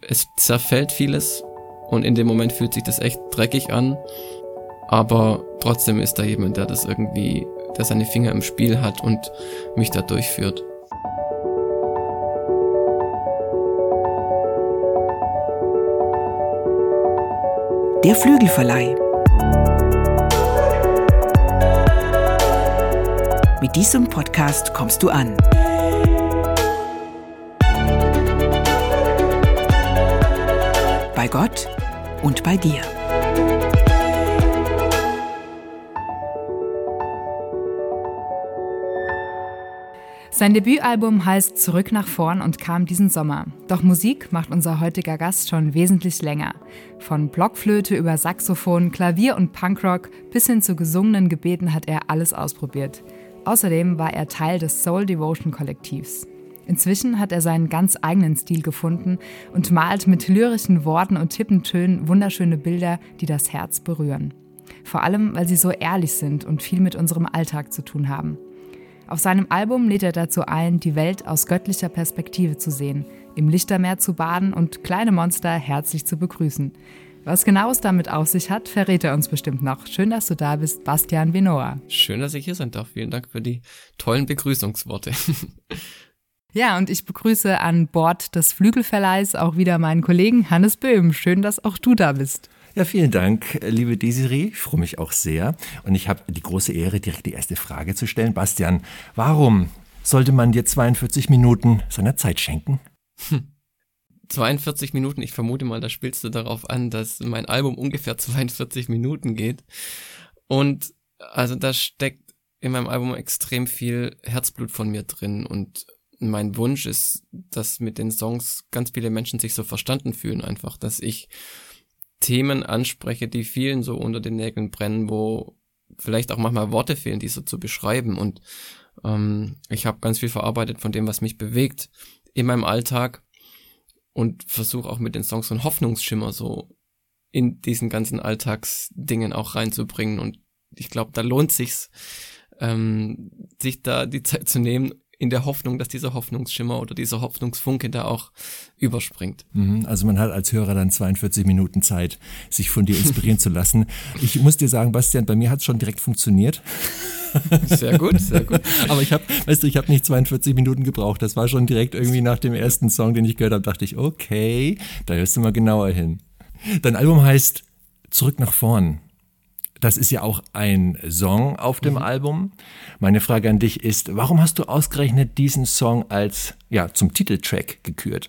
Es zerfällt vieles und in dem Moment fühlt sich das echt dreckig an, aber trotzdem ist da jemand, der das irgendwie, der seine Finger im Spiel hat und mich da durchführt. Der Flügelverleih. Mit diesem Podcast kommst du an. Bei Gott und bei dir. Sein Debütalbum heißt Zurück nach vorn und kam diesen Sommer. Doch Musik macht unser heutiger Gast schon wesentlich länger. Von Blockflöte über Saxophon, Klavier und Punkrock bis hin zu gesungenen Gebeten hat er alles ausprobiert. Außerdem war er Teil des Soul Devotion Kollektivs. Inzwischen hat er seinen ganz eigenen Stil gefunden und malt mit lyrischen Worten und Tippentönen wunderschöne Bilder, die das Herz berühren. Vor allem, weil sie so ehrlich sind und viel mit unserem Alltag zu tun haben. Auf seinem Album lädt er dazu ein, die Welt aus göttlicher Perspektive zu sehen, im Lichtermeer zu baden und kleine Monster herzlich zu begrüßen. Was genau es damit auf sich hat, verrät er uns bestimmt noch. Schön, dass du da bist, Bastian Vinoa. Schön, dass ich hier sein darf. Vielen Dank für die tollen Begrüßungsworte. Ja, und ich begrüße an Bord des Flügelverleihs auch wieder meinen Kollegen Hannes Böhm. Schön, dass auch du da bist. Ja, vielen Dank, liebe Desiree. Ich freue mich auch sehr. Und ich habe die große Ehre, direkt die erste Frage zu stellen. Bastian, warum sollte man dir 42 Minuten seiner Zeit schenken? Hm. 42 Minuten, ich vermute mal, da spielst du darauf an, dass mein Album ungefähr 42 Minuten geht. Und also da steckt in meinem Album extrem viel Herzblut von mir drin und mein Wunsch ist, dass mit den Songs ganz viele Menschen sich so verstanden fühlen einfach, dass ich Themen anspreche, die vielen so unter den Nägeln brennen, wo vielleicht auch manchmal Worte fehlen, die so zu beschreiben. Und ähm, ich habe ganz viel verarbeitet von dem, was mich bewegt in meinem Alltag und versuche auch mit den Songs so einen Hoffnungsschimmer so in diesen ganzen Alltagsdingen auch reinzubringen. Und ich glaube, da lohnt sich's, ähm, sich da die Zeit zu nehmen, in der Hoffnung, dass dieser Hoffnungsschimmer oder dieser Hoffnungsfunke da auch überspringt. Mhm, also man hat als Hörer dann 42 Minuten Zeit, sich von dir inspirieren zu lassen. Ich muss dir sagen, Bastian, bei mir hat es schon direkt funktioniert. Sehr gut, sehr gut. Aber ich habe, weißt du, ich habe nicht 42 Minuten gebraucht. Das war schon direkt irgendwie nach dem ersten Song, den ich gehört habe, dachte ich, okay, da hörst du mal genauer hin. Dein Album heißt Zurück nach vorn. Das ist ja auch ein Song auf dem mhm. Album. Meine Frage an dich ist, warum hast du ausgerechnet diesen Song als ja zum Titeltrack gekürt?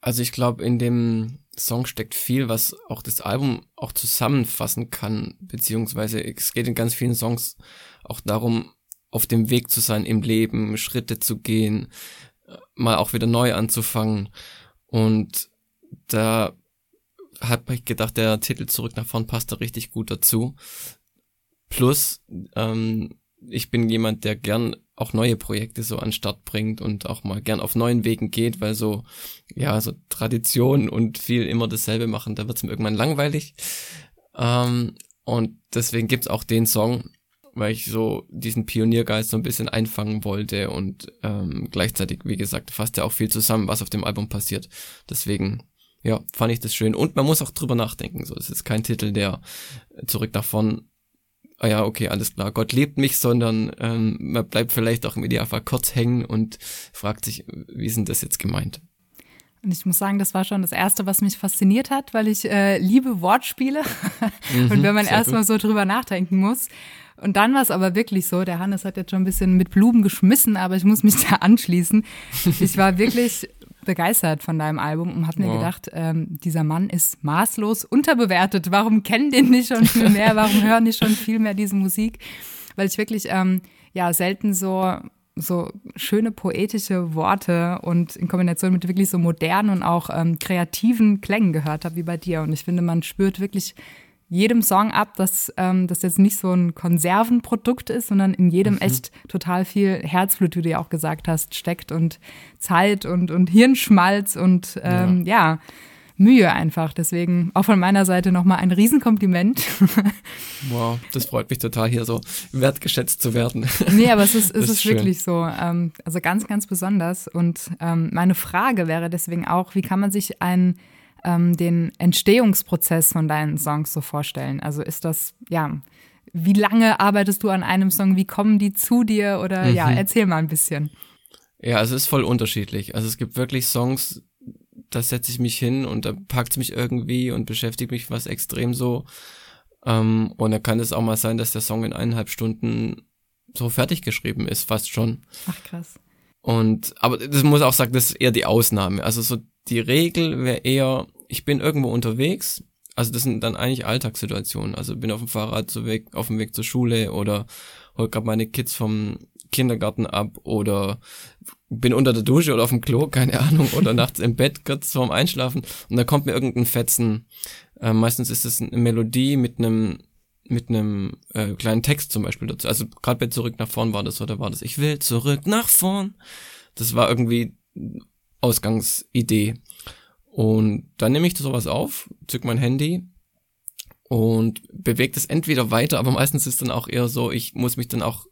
Also ich glaube, in dem Song steckt viel, was auch das Album auch zusammenfassen kann, beziehungsweise es geht in ganz vielen Songs auch darum, auf dem Weg zu sein im Leben, Schritte zu gehen, mal auch wieder neu anzufangen. Und da habe ich gedacht, der Titel zurück nach vorn passt da richtig gut dazu. Plus, ähm, ich bin jemand, der gern auch neue Projekte so an Start bringt und auch mal gern auf neuen Wegen geht, weil so, ja, so Tradition und viel immer dasselbe machen, da wird's mir irgendwann langweilig. Ähm, und deswegen gibt's auch den Song, weil ich so diesen Pioniergeist so ein bisschen einfangen wollte und ähm, gleichzeitig, wie gesagt, fasst ja auch viel zusammen, was auf dem Album passiert. Deswegen ja, fand ich das schön. Und man muss auch drüber nachdenken. So, es ist kein Titel, der zurück davon, ah ja, okay, alles klar, Gott lebt mich, sondern ähm, man bleibt vielleicht auch im Idealfall kurz hängen und fragt sich, wie ist denn das jetzt gemeint? Und ich muss sagen, das war schon das Erste, was mich fasziniert hat, weil ich äh, liebe Wortspiele. Mhm, und wenn man erstmal so drüber nachdenken muss. Und dann war es aber wirklich so, der Hannes hat jetzt schon ein bisschen mit Blumen geschmissen, aber ich muss mich da anschließen. Ich war wirklich begeistert von deinem Album und habe mir wow. gedacht, ähm, dieser Mann ist maßlos unterbewertet. Warum kennen den nicht schon viel mehr? Warum hören die schon viel mehr diese Musik? Weil ich wirklich ähm, ja selten so so schöne poetische Worte und in Kombination mit wirklich so modernen und auch ähm, kreativen Klängen gehört habe wie bei dir. Und ich finde, man spürt wirklich jedem Song ab, dass ähm, das jetzt nicht so ein Konservenprodukt ist, sondern in jedem mhm. echt total viel Herzblut, wie du ja auch gesagt hast, steckt und Zeit und, und Hirnschmalz und ähm, ja. ja. Mühe einfach. Deswegen auch von meiner Seite nochmal ein Riesenkompliment. Wow, das freut mich total, hier so wertgeschätzt zu werden. Nee, aber es ist, es ist, ist wirklich so. Ähm, also ganz, ganz besonders. Und ähm, meine Frage wäre deswegen auch, wie kann man sich ein ähm, den Entstehungsprozess von deinen Songs so vorstellen? Also ist das, ja, wie lange arbeitest du an einem Song? Wie kommen die zu dir? Oder mhm. ja, erzähl mal ein bisschen. Ja, also es ist voll unterschiedlich. Also es gibt wirklich Songs, da setze ich mich hin und da packt es mich irgendwie und beschäftigt mich was extrem so. Ähm, und da kann es auch mal sein, dass der Song in eineinhalb Stunden so fertig geschrieben ist, fast schon. Ach krass. Und, aber das muss auch sagen, das ist eher die Ausnahme. Also so die Regel wäre eher, ich bin irgendwo unterwegs. Also das sind dann eigentlich Alltagssituationen. Also bin auf dem Fahrrad so weg, auf dem Weg zur Schule oder hol gerade meine Kids vom Kindergarten ab oder bin unter der Dusche oder auf dem Klo, keine Ahnung, oder nachts im Bett kurz vorm Einschlafen und da kommt mir irgendein Fetzen. Äh, meistens ist es eine Melodie mit einem mit einem äh, kleinen Text zum Beispiel dazu. Also gerade bei Zurück nach vorn war das oder war das Ich will zurück nach vorn. Das war irgendwie Ausgangsidee. Und dann nehme ich sowas auf, zück mein Handy und bewege das entweder weiter, aber meistens ist dann auch eher so, ich muss mich dann auch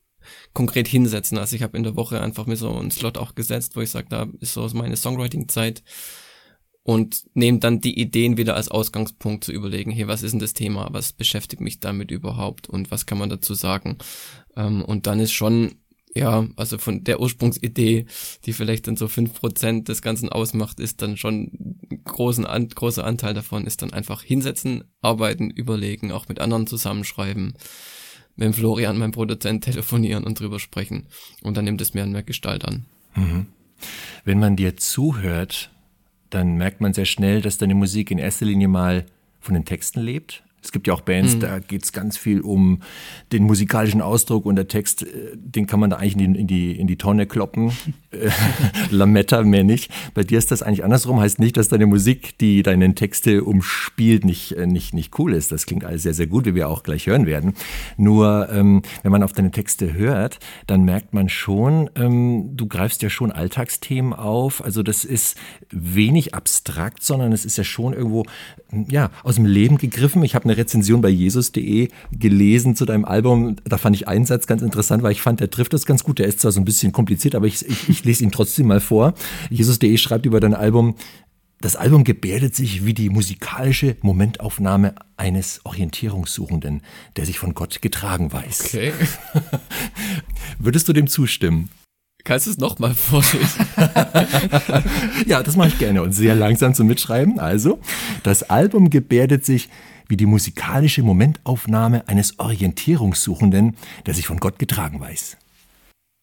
konkret hinsetzen. Also ich habe in der Woche einfach mir so einen Slot auch gesetzt, wo ich sage, da ist so meine Songwriting-Zeit und nehme dann die Ideen wieder als Ausgangspunkt zu überlegen, hey, was ist denn das Thema, was beschäftigt mich damit überhaupt und was kann man dazu sagen. Ähm, und dann ist schon, ja, also von der Ursprungsidee, die vielleicht dann so fünf Prozent des Ganzen ausmacht, ist dann schon großen an, großer Anteil davon ist dann einfach hinsetzen, arbeiten, überlegen, auch mit anderen zusammenschreiben mit dem Florian, meinem Produzent, telefonieren und drüber sprechen. Und dann nimmt es mehr und mehr Gestalt an. Mhm. Wenn man dir zuhört, dann merkt man sehr schnell, dass deine Musik in erster Linie mal von den Texten lebt, es gibt ja auch Bands, mhm. da geht es ganz viel um den musikalischen Ausdruck und der Text, äh, den kann man da eigentlich in die, in die, in die Tonne kloppen. Lametta mehr nicht. Bei dir ist das eigentlich andersrum. Heißt nicht, dass deine Musik, die deine Texte umspielt, nicht, äh, nicht, nicht cool ist. Das klingt alles sehr, sehr gut, wie wir auch gleich hören werden. Nur, ähm, wenn man auf deine Texte hört, dann merkt man schon, ähm, du greifst ja schon Alltagsthemen auf. Also das ist wenig abstrakt, sondern es ist ja schon irgendwo, ja, aus dem Leben gegriffen. Ich habe eine Rezension bei jesus.de gelesen zu deinem Album. Da fand ich einen Satz ganz interessant, weil ich fand, der trifft das ganz gut. Der ist zwar so ein bisschen kompliziert, aber ich, ich, ich lese ihn trotzdem mal vor. Jesus.de schreibt über dein Album, das Album gebärdet sich wie die musikalische Momentaufnahme eines Orientierungssuchenden, der sich von Gott getragen weiß. Okay. Würdest du dem zustimmen? Kannst du es nochmal vorlesen? ja, das mache ich gerne und sehr langsam zum Mitschreiben. Also, das Album gebärdet sich wie die musikalische Momentaufnahme eines Orientierungssuchenden, der sich von Gott getragen weiß.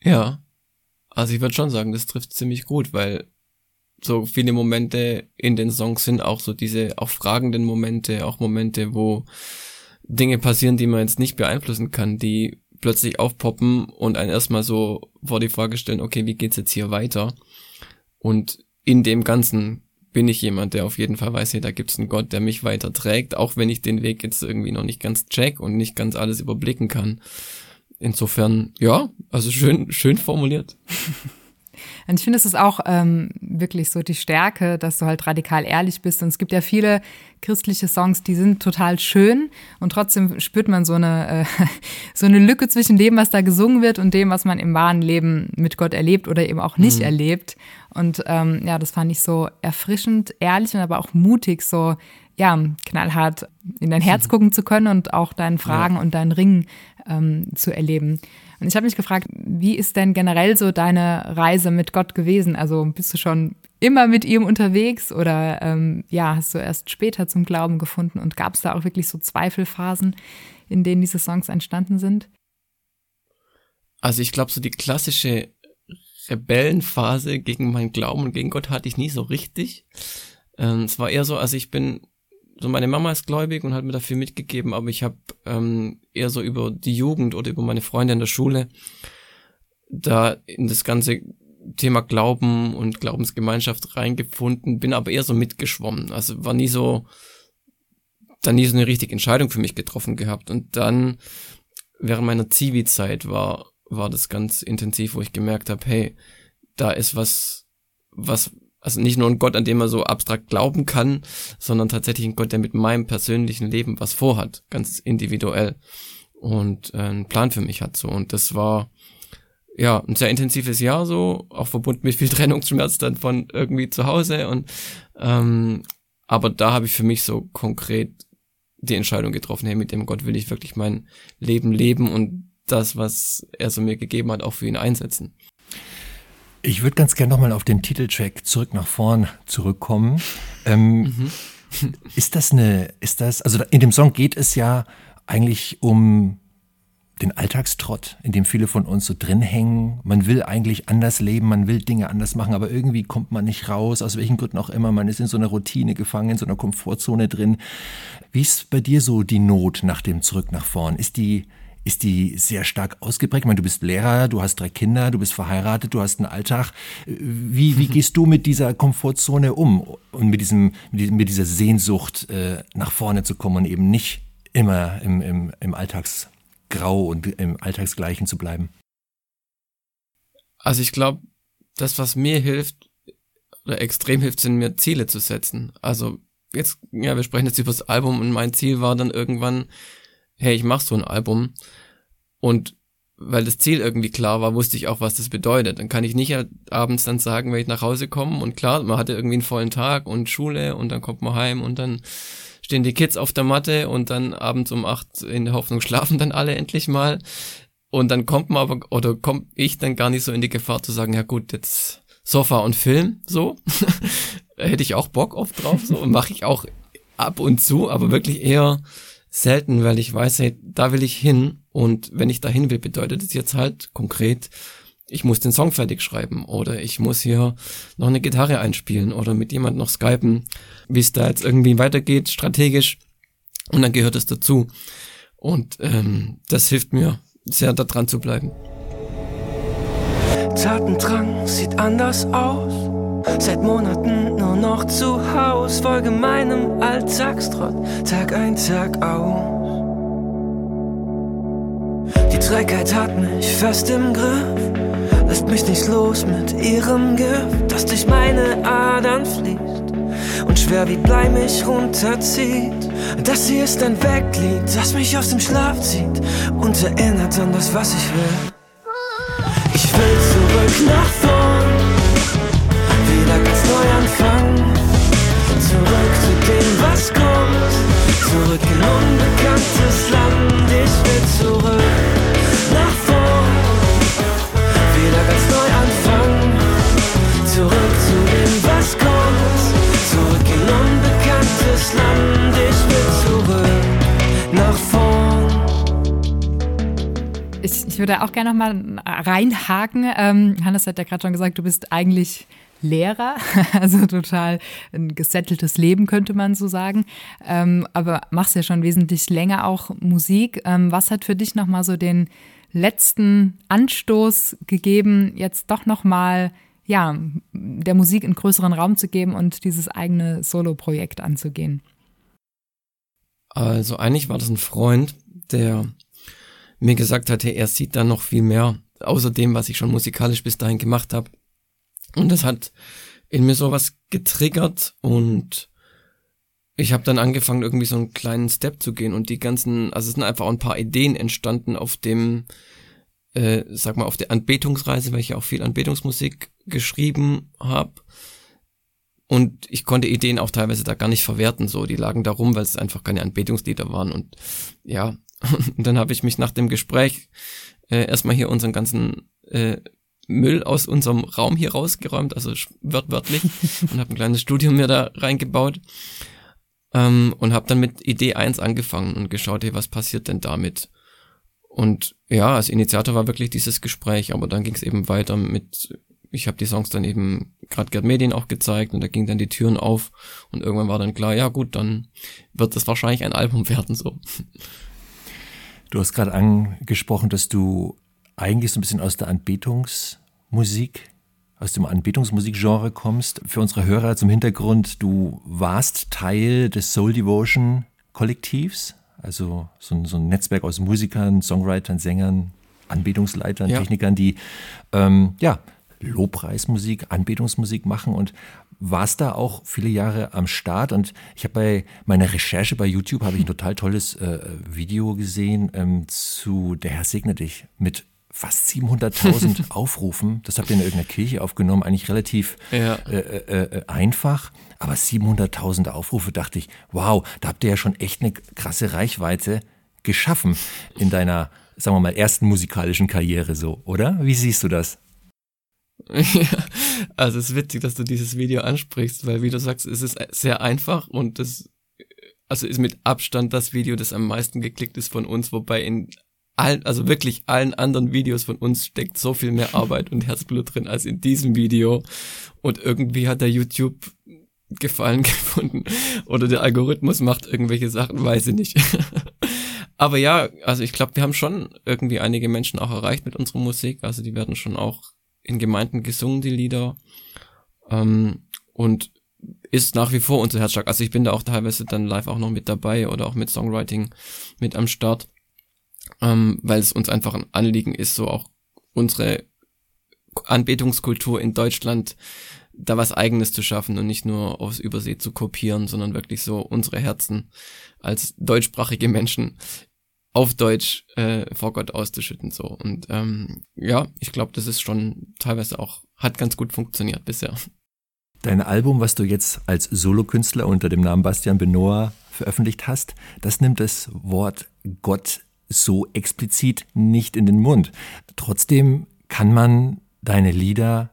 Ja, also ich würde schon sagen, das trifft ziemlich gut, weil so viele Momente in den Songs sind auch so diese auch fragenden Momente, auch Momente, wo Dinge passieren, die man jetzt nicht beeinflussen kann, die plötzlich aufpoppen und einen erstmal so vor die Frage stellen, okay, wie geht's jetzt hier weiter? Und in dem Ganzen bin ich jemand, der auf jeden Fall weiß, hey, da gibt's einen Gott, der mich weiter trägt, auch wenn ich den Weg jetzt irgendwie noch nicht ganz check und nicht ganz alles überblicken kann. Insofern, ja, also schön, schön formuliert. Und ich finde, es ist auch ähm, wirklich so die Stärke, dass du halt radikal ehrlich bist. Und es gibt ja viele christliche Songs, die sind total schön und trotzdem spürt man so eine, äh, so eine Lücke zwischen dem, was da gesungen wird und dem, was man im wahren Leben mit Gott erlebt oder eben auch nicht mhm. erlebt. Und ähm, ja, das fand ich so erfrischend, ehrlich und aber auch mutig, so ja, knallhart in dein Herz gucken zu können und auch deinen Fragen ja. und deinen Ringen ähm, zu erleben. Und ich habe mich gefragt, wie ist denn generell so deine Reise mit Gott gewesen? Also bist du schon immer mit ihm unterwegs oder ähm, ja, hast du erst später zum Glauben gefunden und gab es da auch wirklich so Zweifelphasen, in denen diese Songs entstanden sind? Also ich glaube, so die klassische Rebellenphase gegen meinen Glauben und gegen Gott hatte ich nie so richtig. Ähm, es war eher so, also ich bin so meine Mama ist gläubig und hat mir dafür mitgegeben, aber ich habe ähm, eher so über die Jugend oder über meine Freunde in der Schule da in das ganze Thema Glauben und Glaubensgemeinschaft reingefunden, bin aber eher so mitgeschwommen. Also war nie so, da nie so eine richtige Entscheidung für mich getroffen gehabt. Und dann während meiner Zivi-Zeit war, war das ganz intensiv, wo ich gemerkt habe, hey, da ist was, was also nicht nur ein Gott, an dem man so abstrakt glauben kann, sondern tatsächlich ein Gott, der mit meinem persönlichen Leben was vorhat, ganz individuell und äh, einen Plan für mich hat so und das war ja ein sehr intensives Jahr so, auch verbunden mit viel Trennungsschmerz dann von irgendwie zu Hause und ähm, Aber da habe ich für mich so konkret die Entscheidung getroffen, hey, mit dem Gott will ich wirklich mein Leben leben und das, was er so mir gegeben hat, auch für ihn einsetzen. Ich würde ganz gerne nochmal auf den Titeltrack zurück nach vorn zurückkommen. Ähm, mhm. ist das eine, ist das, also in dem Song geht es ja eigentlich um den Alltagstrott, in dem viele von uns so drin hängen. Man will eigentlich anders leben, man will Dinge anders machen, aber irgendwie kommt man nicht raus, aus welchen Gründen auch immer. Man ist in so einer Routine gefangen, in so einer Komfortzone drin. Wie ist bei dir so die Not nach dem Zurück nach vorn? Ist die, ist die sehr stark ausgeprägt? Ich meine, du bist Lehrer, du hast drei Kinder, du bist verheiratet, du hast einen Alltag. Wie, wie gehst du mit dieser Komfortzone um und mit, diesem, mit dieser Sehnsucht äh, nach vorne zu kommen und eben nicht immer im, im, im Alltags grau und im Alltagsgleichen zu bleiben? Also ich glaube, das, was mir hilft oder extrem hilft, sind mir Ziele zu setzen. Also jetzt, ja, wir sprechen jetzt über das Album und mein Ziel war dann irgendwann, hey, ich mach so ein Album und weil das Ziel irgendwie klar war, wusste ich auch, was das bedeutet. Dann kann ich nicht abends dann sagen, wenn ich nach Hause komme und klar, man hatte irgendwie einen vollen Tag und Schule und dann kommt man heim und dann stehen die Kids auf der Matte und dann abends um acht in der Hoffnung schlafen dann alle endlich mal. Und dann kommt man aber, oder kommt ich dann gar nicht so in die Gefahr zu sagen, ja gut, jetzt Sofa und Film, so. Hätte ich auch Bock oft drauf, so. Mache ich auch ab und zu, aber wirklich eher selten, weil ich weiß, hey, da will ich hin. Und wenn ich dahin will, bedeutet es jetzt halt konkret, ich muss den Song fertig schreiben oder ich muss hier noch eine Gitarre einspielen oder mit jemand noch skypen, wie es da jetzt irgendwie weitergeht, strategisch. Und dann gehört es dazu. Und ähm, das hilft mir sehr, da dran zu bleiben. Tatendrang sieht anders aus. Seit Monaten nur noch zu Haus, folge meinem Alltagstrott, Tag ein, Tag aus. Die Trägheit hat mich fest im Griff lässt mich nicht los mit ihrem Gift, das durch meine Adern fließt und schwer wie Blei mich runterzieht. Das hier ist ein Weglied, das mich aus dem Schlaf zieht und erinnert an das, was ich will. Ich will zurück nach vorn, wieder ganz neu anfangen, zurück zu dem, was kommt, zurück in unbekanntes Land. Ich will zurück. Zurück zu dem, was kommt. Zurück in unbekanntes Land. Ich will zurück nach vorn. Ich, ich würde auch gerne noch mal reinhaken. Ähm, Hannes hat ja gerade schon gesagt, du bist eigentlich Lehrer, also total ein gesetteltes Leben, könnte man so sagen. Ähm, aber machst ja schon wesentlich länger auch Musik. Ähm, was hat für dich nochmal so den letzten Anstoß gegeben, jetzt doch nochmal ja, der Musik einen größeren Raum zu geben und dieses eigene Solo-Projekt anzugehen? Also eigentlich war das ein Freund, der mir gesagt hatte, er sieht da noch viel mehr, außer dem, was ich schon musikalisch bis dahin gemacht habe. Und das hat in mir sowas getriggert und ich habe dann angefangen, irgendwie so einen kleinen Step zu gehen und die ganzen, also es sind einfach ein paar Ideen entstanden auf dem, äh, sag mal, auf der Anbetungsreise, weil ich ja auch viel Anbetungsmusik geschrieben habe. Und ich konnte Ideen auch teilweise da gar nicht verwerten, so. Die lagen da rum, weil es einfach keine Anbetungslieder waren. Und ja, und dann habe ich mich nach dem Gespräch äh, erstmal hier unseren ganzen äh, Müll aus unserem Raum hier rausgeräumt, also wörtlich, und habe ein kleines Studio mir da reingebaut. Ähm, und habe dann mit Idee 1 angefangen und geschaut, hey, was passiert denn damit? Und ja, als Initiator war wirklich dieses Gespräch, aber dann ging es eben weiter mit, ich habe die Songs dann eben gerade Gerd Medien auch gezeigt und da ging dann die Türen auf und irgendwann war dann klar, ja gut, dann wird das wahrscheinlich ein Album werden so. Du hast gerade angesprochen, dass du eigentlich so ein bisschen aus der Anbetungsmusik, aus dem Anbetungsmusikgenre kommst. Für unsere Hörer zum Hintergrund, du warst Teil des Soul Devotion Kollektivs, also so ein, so ein Netzwerk aus Musikern, Songwritern, Sängern, Anbetungsleitern, ja. Technikern, die ähm, ja, Lobpreismusik, Anbetungsmusik machen und warst da auch viele Jahre am Start und ich habe bei meiner Recherche bei YouTube habe ich ein total tolles äh, Video gesehen ähm, zu Der Herr segne dich mit fast 700.000 Aufrufen. Das habt ihr in irgendeiner Kirche aufgenommen, eigentlich relativ Ja. äh, äh, äh, einfach. Aber 700.000 Aufrufe, dachte ich, wow, da habt ihr ja schon echt eine krasse Reichweite geschaffen in deiner, sagen wir mal, ersten musikalischen Karriere so, oder? Wie siehst du das? Ja, also es ist witzig, dass du dieses Video ansprichst, weil wie du sagst, es ist sehr einfach und das also ist mit Abstand das Video, das am meisten geklickt ist von uns, wobei in allen, also wirklich allen anderen Videos von uns steckt so viel mehr Arbeit und Herzblut drin als in diesem Video. Und irgendwie hat der YouTube Gefallen gefunden oder der Algorithmus macht irgendwelche Sachen, weiß ich nicht. Aber ja, also ich glaube, wir haben schon irgendwie einige Menschen auch erreicht mit unserer Musik. Also die werden schon auch in Gemeinden gesungen, die Lieder. Ähm, und ist nach wie vor unser Herzschlag. Also ich bin da auch teilweise dann live auch noch mit dabei oder auch mit Songwriting mit am Start, ähm, weil es uns einfach ein Anliegen ist, so auch unsere Anbetungskultur in Deutschland da was eigenes zu schaffen und nicht nur aus Übersee zu kopieren, sondern wirklich so unsere Herzen als deutschsprachige Menschen auf Deutsch äh, vor Gott auszuschütten so. Und ähm, ja ich glaube das ist schon teilweise auch hat ganz gut funktioniert bisher. Dein Album, was du jetzt als Solokünstler unter dem Namen Bastian Benoit veröffentlicht hast, das nimmt das Wort Gott so explizit nicht in den Mund. Trotzdem kann man deine Lieder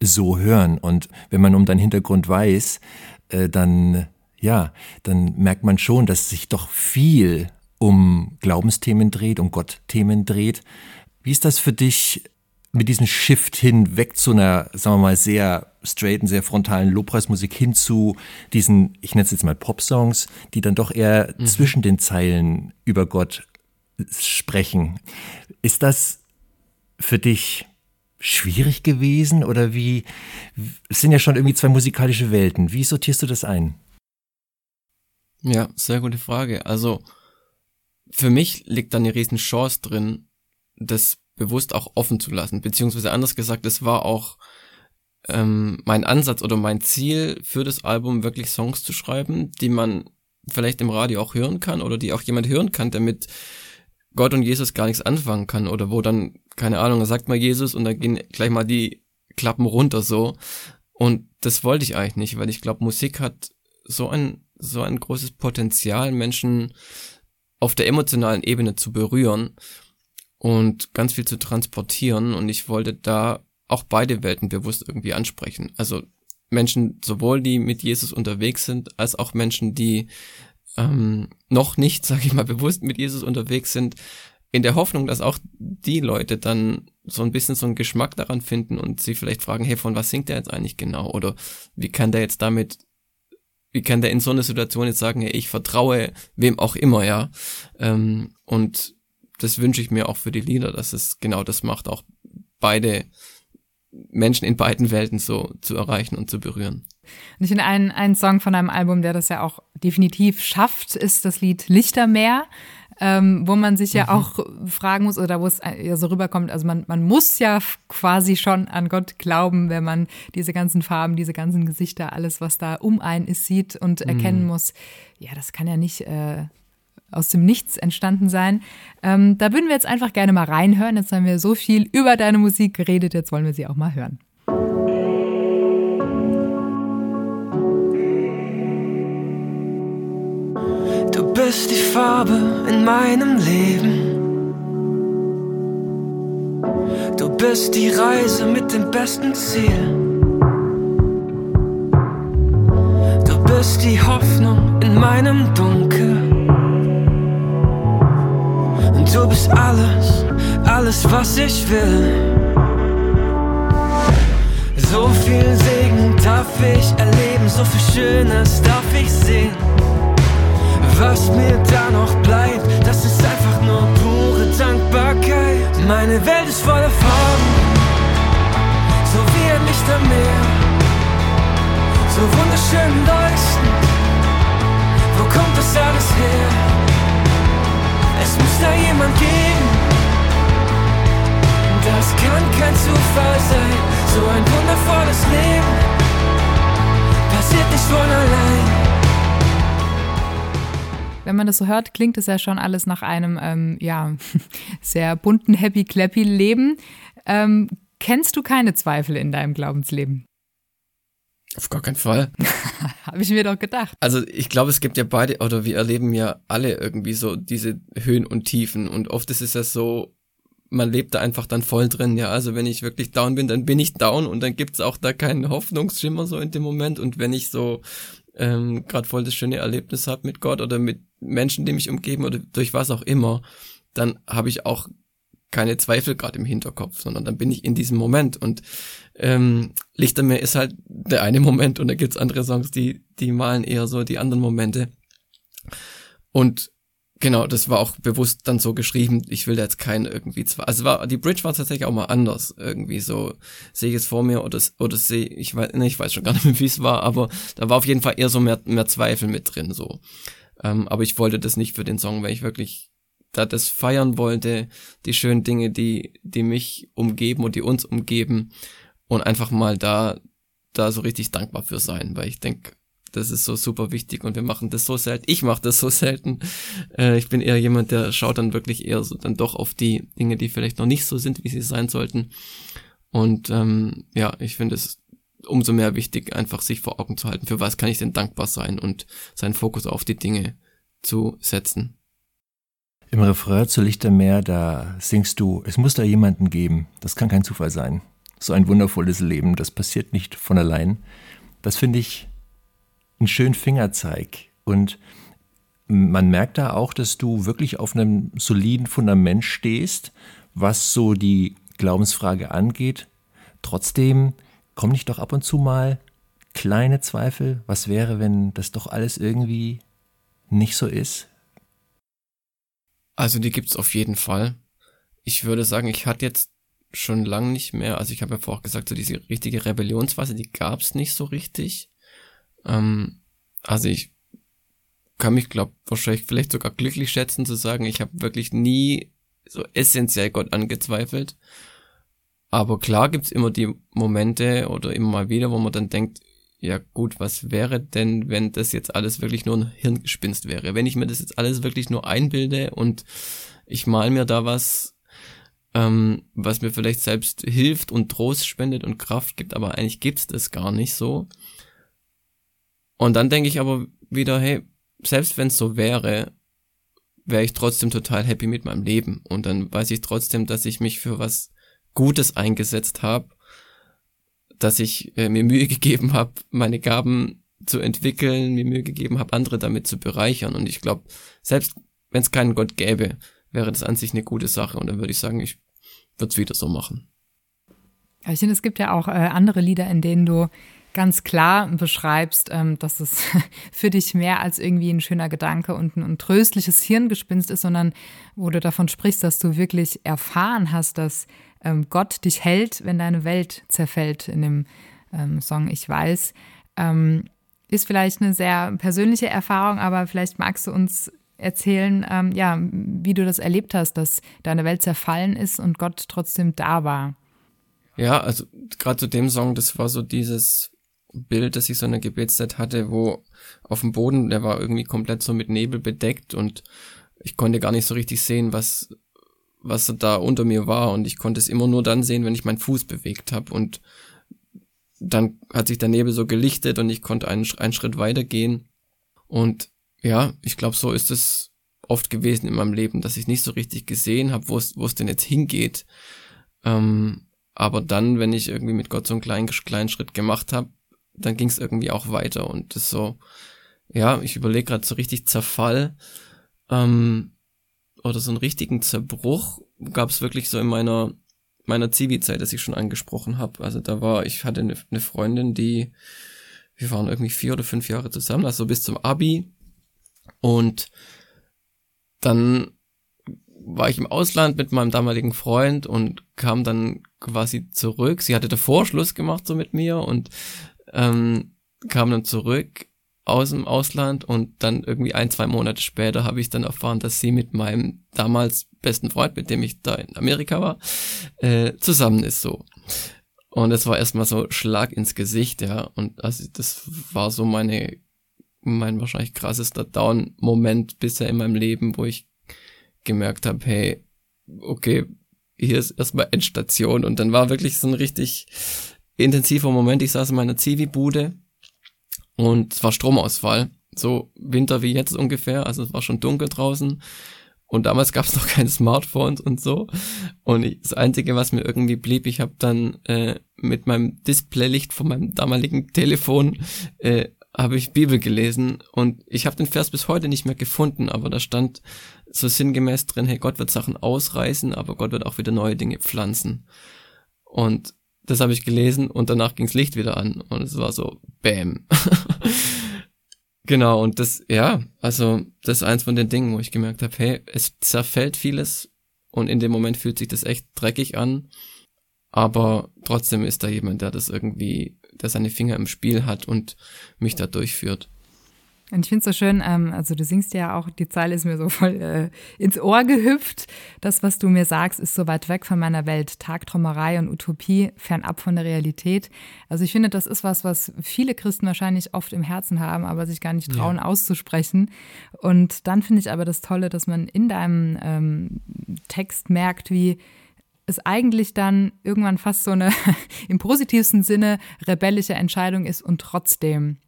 so hören. Und wenn man um deinen Hintergrund weiß, äh, dann, ja, dann merkt man schon, dass sich doch viel um Glaubensthemen dreht, um Gottthemen dreht. Wie ist das für dich mit diesem Shift hin weg zu einer, sagen wir mal, sehr straighten, sehr frontalen Lobpreismusik hin zu diesen, ich nenne es jetzt mal Pop-Songs, die dann doch eher mhm. zwischen den Zeilen über Gott sprechen. Ist das für dich schwierig gewesen oder wie, es sind ja schon irgendwie zwei musikalische Welten. Wie sortierst du das ein? Ja, sehr gute Frage. Also, für mich liegt da eine riesen Chance drin, das bewusst auch offen zu lassen. Beziehungsweise anders gesagt, es war auch ähm, mein Ansatz oder mein Ziel für das Album, wirklich Songs zu schreiben, die man vielleicht im Radio auch hören kann oder die auch jemand hören kann, der mit Gott und Jesus gar nichts anfangen kann oder wo dann, keine Ahnung, sagt mal Jesus und dann gehen gleich mal die Klappen runter so. Und das wollte ich eigentlich nicht, weil ich glaube, Musik hat so ein, so ein großes Potenzial, Menschen auf der emotionalen Ebene zu berühren und ganz viel zu transportieren. Und ich wollte da auch beide Welten bewusst irgendwie ansprechen. Also Menschen, sowohl die mit Jesus unterwegs sind, als auch Menschen, die ähm, noch nicht, sage ich mal, bewusst mit Jesus unterwegs sind, in der Hoffnung, dass auch die Leute dann so ein bisschen so einen Geschmack daran finden und sie vielleicht fragen, hey, von was singt der jetzt eigentlich genau? Oder wie kann der jetzt damit, wie kann der in so einer Situation jetzt sagen, hey, ich vertraue wem auch immer, ja? Ähm, und das wünsche ich mir auch für die Lieder, dass es genau das macht, auch beide Menschen in beiden Welten so zu erreichen und zu berühren. Und ich finde, ein, ein Song von einem Album, der das ja auch definitiv schafft, ist das Lied Lichtermeer. Ähm, wo man sich ja mhm. auch fragen muss oder wo es ja so rüberkommt. Also man, man muss ja quasi schon an Gott glauben, wenn man diese ganzen Farben, diese ganzen Gesichter, alles, was da um einen ist, sieht und mhm. erkennen muss. Ja, das kann ja nicht äh, aus dem Nichts entstanden sein. Ähm, da würden wir jetzt einfach gerne mal reinhören. Jetzt haben wir so viel über deine Musik geredet, jetzt wollen wir sie auch mal hören. Du bist die Farbe in meinem Leben. Du bist die Reise mit dem besten Ziel. Du bist die Hoffnung in meinem Dunkel. Du bist alles, alles, was ich will. So viel Segen darf ich erleben, so viel Schönes darf ich sehen. Was mir da noch bleibt, das ist einfach nur pure Dankbarkeit. Meine Welt ist voller Farben, so wie ein Lichtermeer. So wunderschön leuchten, wo kommt das alles her? Es muss da jemand geben. Das kann kein Zufall sein. So ein wundervolles Leben passiert nicht von allein. wenn man das so hört, klingt es ja schon alles nach einem, ähm, ja, sehr bunten, happy-clappy Leben. Ähm, kennst du keine Zweifel in deinem Glaubensleben? Auf gar keinen Fall. Habe ich mir doch gedacht. Also ich glaube, es gibt ja beide, oder wir erleben ja alle irgendwie so diese Höhen und Tiefen. Und oft ist es ja so, man lebt da einfach dann voll drin, ja. Also wenn ich wirklich down bin, dann bin ich down und dann gibt's auch da keinen Hoffnungsschimmer so in dem Moment. Und wenn ich so ähm, gerade voll das schöne Erlebnis habe mit Gott oder mit Menschen, die mich umgeben oder durch was auch immer, dann habe ich auch keine Zweifel gerade im Hinterkopf, sondern dann bin ich in diesem Moment und ähm, Lichtermeer ist halt der eine Moment und da gibt's andere Songs, die die malen eher so die anderen Momente und genau, das war auch bewusst dann so geschrieben. Ich will da jetzt keinen irgendwie zwar, also war die Bridge war tatsächlich auch mal anders irgendwie so sehe ich es vor mir oder oder sehe ich weiß, ne, ich weiß schon gar nicht mehr wie es war, aber da war auf jeden Fall eher so mehr mehr Zweifel mit drin so. Ähm, aber ich wollte das nicht für den Song, weil ich wirklich da das feiern wollte, die schönen Dinge, die, die mich umgeben und die uns umgeben und einfach mal da, da so richtig dankbar für sein, weil ich denke, das ist so super wichtig und wir machen das so selten. Ich mache das so selten. Äh, ich bin eher jemand, der schaut dann wirklich eher so dann doch auf die Dinge, die vielleicht noch nicht so sind, wie sie sein sollten. Und ähm, ja, ich finde es umso mehr wichtig, einfach sich vor Augen zu halten, für was kann ich denn dankbar sein und seinen Fokus auf die Dinge zu setzen. Im Refrain zu Lichtermeer, da singst du, es muss da jemanden geben. Das kann kein Zufall sein. So ein wundervolles Leben, das passiert nicht von allein. Das finde ich einen schönen Fingerzeig. Und man merkt da auch, dass du wirklich auf einem soliden Fundament stehst, was so die Glaubensfrage angeht. Trotzdem kommen nicht doch ab und zu mal kleine Zweifel. Was wäre, wenn das doch alles irgendwie nicht so ist? Also die gibt's auf jeden Fall. Ich würde sagen, ich hatte jetzt schon lang nicht mehr, also ich habe ja vorher gesagt, so diese richtige Rebellionsphase, die gab's nicht so richtig. Ähm, also ich kann mich, glaube wahrscheinlich vielleicht sogar glücklich schätzen zu sagen, ich habe wirklich nie so essentiell Gott angezweifelt. Aber klar gibt's immer die Momente oder immer mal wieder, wo man dann denkt, ja gut, was wäre denn, wenn das jetzt alles wirklich nur ein Hirngespinst wäre? Wenn ich mir das jetzt alles wirklich nur einbilde und ich mal mir da was, ähm, was mir vielleicht selbst hilft und Trost spendet und Kraft gibt, aber eigentlich gibt's das gar nicht so. Und dann denke ich aber wieder, hey, selbst wenn es so wäre, wäre ich trotzdem total happy mit meinem Leben. Und dann weiß ich trotzdem, dass ich mich für was Gutes eingesetzt habe dass ich äh, mir Mühe gegeben habe, meine Gaben zu entwickeln, mir Mühe gegeben habe, andere damit zu bereichern. Und ich glaube, selbst wenn es keinen Gott gäbe, wäre das an sich eine gute Sache. Und dann würde ich sagen, ich würde es wieder so machen. Ich finde, es gibt ja auch äh, andere Lieder, in denen du ganz klar beschreibst, ähm, dass es für dich mehr als irgendwie ein schöner Gedanke und ein, ein, tröstliches Hirngespinst ist, sondern wo du davon sprichst, dass du wirklich erfahren hast, dass ähm, Gott dich hält, wenn deine Welt zerfällt in dem ähm, Song Ich weiß. Ähm, ist vielleicht eine sehr persönliche Erfahrung, aber vielleicht magst du uns erzählen, ähm, ja, wie du das erlebt hast, dass deine Welt zerfallen ist und Gott trotzdem da war. Ja, also gerade zu dem Song, das war so dieses Bild, dass ich so eine Gebetszeit hatte, wo auf dem Boden, der war irgendwie komplett so mit Nebel bedeckt und ich konnte gar nicht so richtig sehen, was was da unter mir war und ich konnte es immer nur dann sehen, wenn ich meinen Fuß bewegt habe und dann hat sich der Nebel so gelichtet und ich konnte einen, einen Schritt weiter gehen und ja, ich glaube, so ist es oft gewesen in meinem Leben, dass ich nicht so richtig gesehen habe, wo es denn jetzt hingeht. Ähm, aber dann, wenn ich irgendwie mit Gott so einen kleinen, kleinen Schritt gemacht habe, dann ging es irgendwie auch weiter und das so, ja, ich überlege gerade so richtig Zerfall. Ähm, oder so einen richtigen Zerbruch gab es wirklich so in meiner meiner Zivi-Zeit, das ich schon angesprochen habe. Also da war, ich hatte eine, eine Freundin, die, wir waren irgendwie vier oder fünf Jahre zusammen, also bis zum Abi. Und dann war ich im Ausland mit meinem damaligen Freund und kam dann quasi zurück. Sie hatte davor Schluss gemacht so mit mir und ähm, kam dann zurück aus dem Ausland und dann irgendwie ein, zwei Monate später habe ich dann erfahren, dass sie mit meinem damals besten Freund, mit dem ich da in Amerika war, äh, zusammen ist so. Und es war erstmal so Schlag ins Gesicht, ja. Und also das war so meine mein wahrscheinlich krassester Down-Moment bisher in meinem Leben, wo ich gemerkt habe, hey, okay, hier ist erstmal Endstation und dann war wirklich so ein richtig intensiver Moment. Ich saß in meiner Zivi-Bude und es war Stromausfall, so Winter wie jetzt ungefähr, also es war schon dunkel draußen und damals gab es noch keine Smartphones und so. Und ich, das Einzige, was mir irgendwie blieb, ich habe dann äh, mit meinem Displaylicht von meinem damaligen Telefon äh, habe ich Bibel gelesen und ich habe den Vers bis heute nicht mehr gefunden, aber da stand so sinngemäß drin, hey, Gott wird Sachen ausreißen, aber Gott wird auch wieder neue Dinge pflanzen. Und das habe ich gelesen und danach ging's Licht wieder an und es war so Bam. genau, und das, ja, also das ist eins von den Dingen, wo ich gemerkt habe, hey, es zerfällt vieles und in dem Moment fühlt sich das echt dreckig an, aber trotzdem ist da jemand, der das irgendwie, der seine Finger im Spiel hat und mich da durchführt. Und ich finde es so schön, ähm, also du singst ja auch, die Zeile ist mir so voll äh, ins Ohr gehüpft. Das, was du mir sagst, ist so weit weg von meiner Welt. Tagtraumerei und Utopie, fernab von der Realität. Also ich finde, das ist was, was viele Christen wahrscheinlich oft im Herzen haben, aber sich gar nicht trauen ja. auszusprechen. Und dann finde ich aber das Tolle, dass man in deinem ähm, Text merkt, wie es eigentlich dann irgendwann fast so eine im positivsten Sinne rebellische Entscheidung ist und trotzdem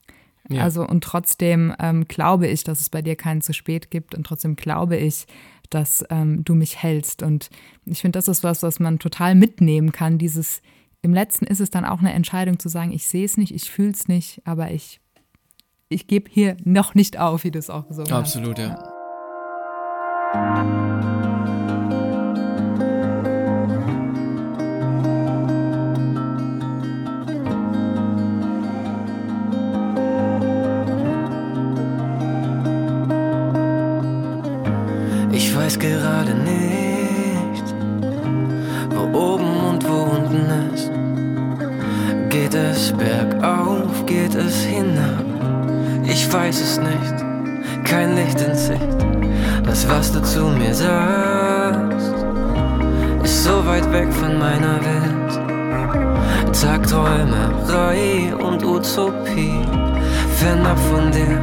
ja. Also und trotzdem ähm, glaube ich, dass es bei dir keinen zu spät gibt und trotzdem glaube ich, dass ähm, du mich hältst. Und ich finde, das ist was, was man total mitnehmen kann. Dieses, im letzten ist es dann auch eine Entscheidung zu sagen, ich sehe es nicht, ich fühle es nicht, aber ich, ich gebe hier noch nicht auf, wie du es auch gesagt hast. Absolut, ja. Gerade nicht, wo oben und wo unten ist. Geht es bergauf, geht es hinab? Ich weiß es nicht, kein Licht in Sicht. Das, was du zu mir sagst, ist so weit weg von meiner Welt. Tagträumerei und Utopie, fernab von der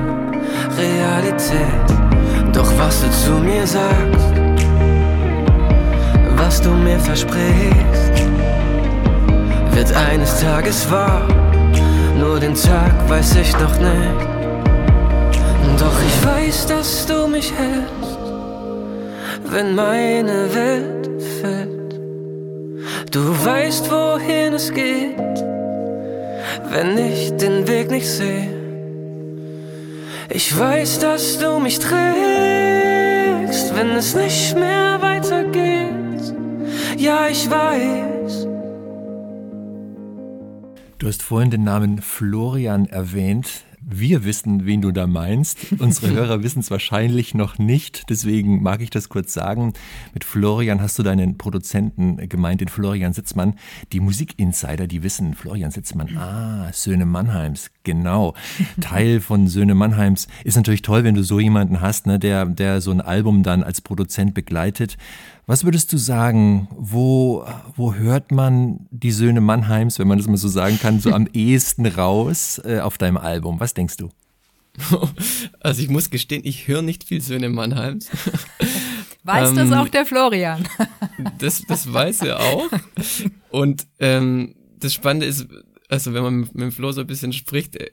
Realität. Doch was du zu mir sagst, was du mir versprichst, wird eines Tages wahr. Nur den Tag weiß ich noch nicht. Doch ich weiß, dass du mich hältst, wenn meine Welt fällt. Du weißt, wohin es geht, wenn ich den Weg nicht sehe. Ich weiß, dass du mich trägst, wenn es nicht mehr weitergeht. Ja, ich weiß. Du hast vorhin den Namen Florian erwähnt. Wir wissen, wen du da meinst. Unsere Hörer wissen es wahrscheinlich noch nicht. Deswegen mag ich das kurz sagen. Mit Florian hast du deinen Produzenten gemeint, den Florian Sitzmann. Die Musikinsider, die wissen, Florian Sitzmann, ah, Söhne Mannheims, genau. Teil von Söhne Mannheims. Ist natürlich toll, wenn du so jemanden hast, ne, der, der so ein Album dann als Produzent begleitet. Was würdest du sagen, wo, wo hört man die Söhne Mannheims, wenn man das mal so sagen kann, so am ehesten raus äh, auf deinem Album? Was denkst du? Also ich muss gestehen, ich höre nicht viel Söhne Mannheims. Weiß ähm, das auch der Florian? das, das weiß er auch. Und ähm, das Spannende ist, also wenn man mit, mit Flo so ein bisschen spricht, äh,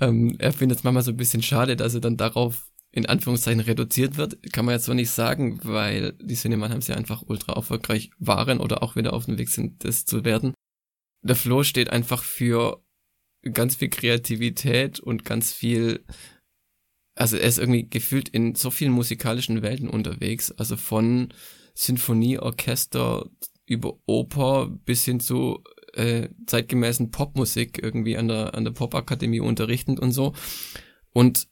ähm, er findet es manchmal so ein bisschen schade, dass er dann darauf in Anführungszeichen reduziert wird, kann man jetzt so nicht sagen, weil die Cinemannheims ja einfach ultra erfolgreich waren oder auch wieder auf dem Weg sind, das zu werden. Der Flow steht einfach für ganz viel Kreativität und ganz viel, also er ist irgendwie gefühlt in so vielen musikalischen Welten unterwegs, also von Sinfonieorchester über Oper bis hin zu äh, zeitgemäßen Popmusik irgendwie an der, an der Popakademie unterrichtend und so. Und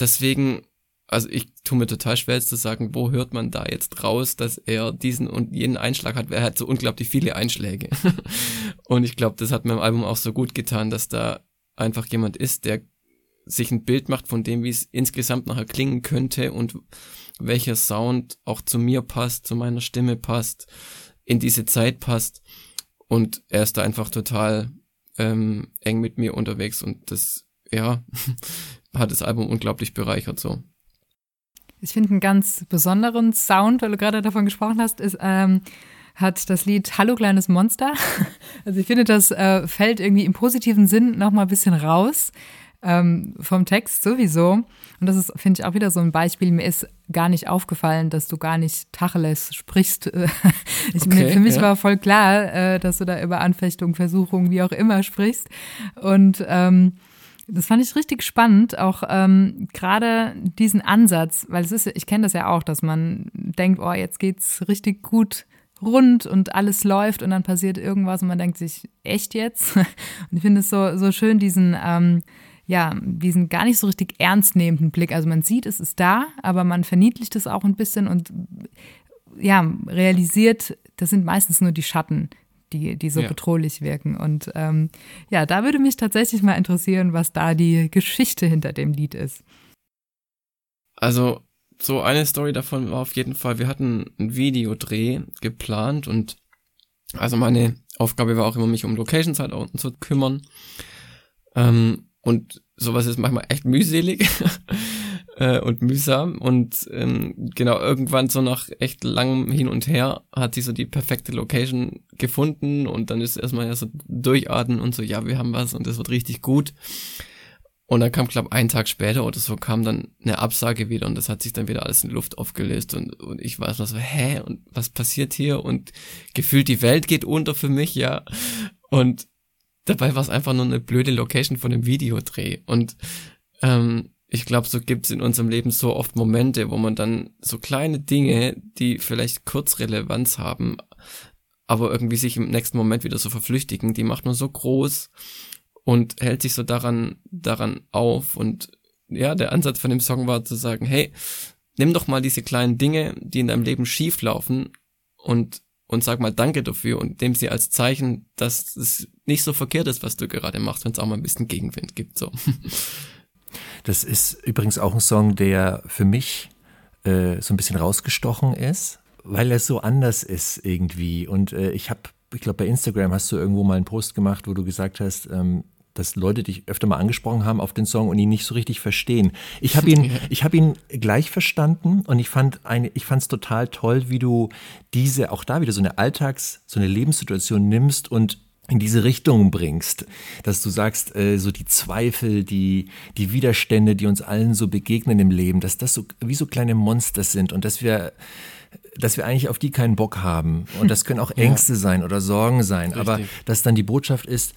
deswegen, also ich tue mir total schwer jetzt zu sagen, wo hört man da jetzt raus, dass er diesen und jenen Einschlag hat. Er hat so unglaublich viele Einschläge. und ich glaube, das hat meinem Album auch so gut getan, dass da einfach jemand ist, der sich ein Bild macht von dem, wie es insgesamt nachher klingen könnte und welcher Sound auch zu mir passt, zu meiner Stimme passt, in diese Zeit passt. Und er ist da einfach total ähm, eng mit mir unterwegs und das, ja, hat das Album unglaublich bereichert so. Ich finde einen ganz besonderen Sound, weil du gerade davon gesprochen hast, ist, ähm, hat das Lied Hallo kleines Monster. Also ich finde, das äh, fällt irgendwie im positiven Sinn noch mal ein bisschen raus ähm, vom Text sowieso. Und das ist, finde ich, auch wieder so ein Beispiel. Mir ist gar nicht aufgefallen, dass du gar nicht Tacheles sprichst. ich, okay, für mich ja. war voll klar, äh, dass du da über Anfechtung, Versuchung, wie auch immer sprichst. Und ähm, das fand ich richtig spannend, auch ähm, gerade diesen Ansatz, weil es ist, ich kenne das ja auch, dass man denkt, oh, jetzt geht's richtig gut rund und alles läuft und dann passiert irgendwas und man denkt sich, echt jetzt? Und ich finde es so, so schön, diesen, ähm, ja, diesen gar nicht so richtig ernst nehmenden Blick. Also man sieht, es ist da, aber man verniedlicht es auch ein bisschen und ja, realisiert, das sind meistens nur die Schatten, die, die so ja. bedrohlich wirken. Und ähm, ja, da würde mich tatsächlich mal interessieren, was da die Geschichte hinter dem Lied ist. Also, so eine Story davon war auf jeden Fall, wir hatten ein Videodreh geplant und also meine Aufgabe war auch immer, mich um Locations halt unten zu kümmern. Ähm, und sowas ist manchmal echt mühselig. äh, und mühsam. Und ähm, genau, irgendwann so nach echt langem Hin und Her hat sie so die perfekte Location gefunden und dann ist erstmal ja so durchatmen und so, ja, wir haben was und das wird richtig gut. Und dann kam, glaube einen Tag später oder so, kam dann eine Absage wieder und das hat sich dann wieder alles in Luft aufgelöst und, und ich war so, hä, und was passiert hier? Und gefühlt die Welt geht unter für mich, ja. Und dabei war es einfach nur eine blöde Location von einem Videodreh. Und ähm, ich glaube, so gibt es in unserem Leben so oft Momente, wo man dann so kleine Dinge, die vielleicht Kurzrelevanz haben, aber irgendwie sich im nächsten Moment wieder so verflüchtigen, die macht man so groß und hält sich so daran, daran auf. Und ja, der Ansatz von dem Song war zu sagen, hey, nimm doch mal diese kleinen Dinge, die in deinem Leben schief laufen und und sag mal Danke dafür und nimm sie als Zeichen, dass es nicht so verkehrt ist, was du gerade machst, wenn es auch mal ein bisschen Gegenwind gibt. So. Das ist übrigens auch ein Song, der für mich äh, so ein bisschen rausgestochen ist, weil er so anders ist irgendwie. Und äh, ich habe, ich glaube, bei Instagram hast du irgendwo mal einen Post gemacht, wo du gesagt hast, ähm, dass Leute dich öfter mal angesprochen haben auf den Song und ihn nicht so richtig verstehen. Ich habe ihn, ich habe ihn gleich verstanden und ich fand eine, ich fand es total toll, wie du diese auch da wieder so eine Alltags, so eine Lebenssituation nimmst und in diese Richtung bringst, dass du sagst, äh, so die Zweifel, die, die Widerstände, die uns allen so begegnen im Leben, dass das so wie so kleine Monster sind und dass wir dass wir eigentlich auf die keinen Bock haben. Und das können auch Ängste ja. sein oder Sorgen sein. Richtig. Aber dass dann die Botschaft ist,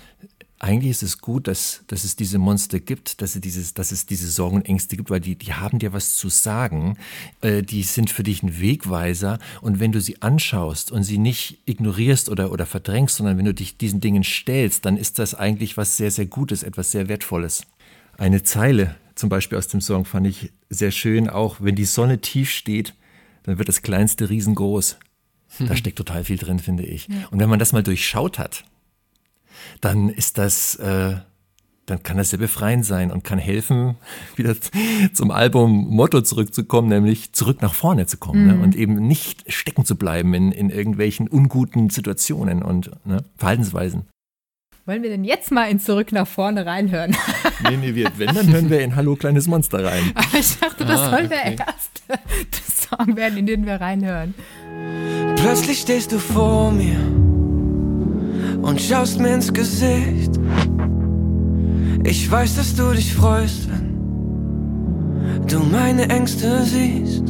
eigentlich ist es gut, dass, dass es diese Monster gibt, dass es, dieses, dass es diese Sorgen und Ängste gibt, weil die, die haben dir was zu sagen. Äh, die sind für dich ein Wegweiser. Und wenn du sie anschaust und sie nicht ignorierst oder, oder verdrängst, sondern wenn du dich diesen Dingen stellst, dann ist das eigentlich was sehr, sehr Gutes, etwas sehr Wertvolles. Eine Zeile zum Beispiel aus dem Song fand ich sehr schön, auch wenn die Sonne tief steht, dann wird das kleinste riesengroß. Da steckt total viel drin, finde ich. Ja. Und wenn man das mal durchschaut hat, dann ist das, äh, dann kann das sehr befreiend sein und kann helfen, wieder zum Album-Motto zurückzukommen, nämlich zurück nach vorne zu kommen ne? mhm. ne? und eben nicht stecken zu bleiben in, in irgendwelchen unguten Situationen und ne? Verhaltensweisen. Wollen wir denn jetzt mal in Zurück nach vorne reinhören? nee, nee, wir, wenn, dann hören wir in Hallo kleines Monster rein. Aber ich dachte, das ah, soll okay. der erste Song werden, in den wir reinhören. Plötzlich stehst du vor mir und schaust mir ins Gesicht. Ich weiß, dass du dich freust, wenn du meine Ängste siehst.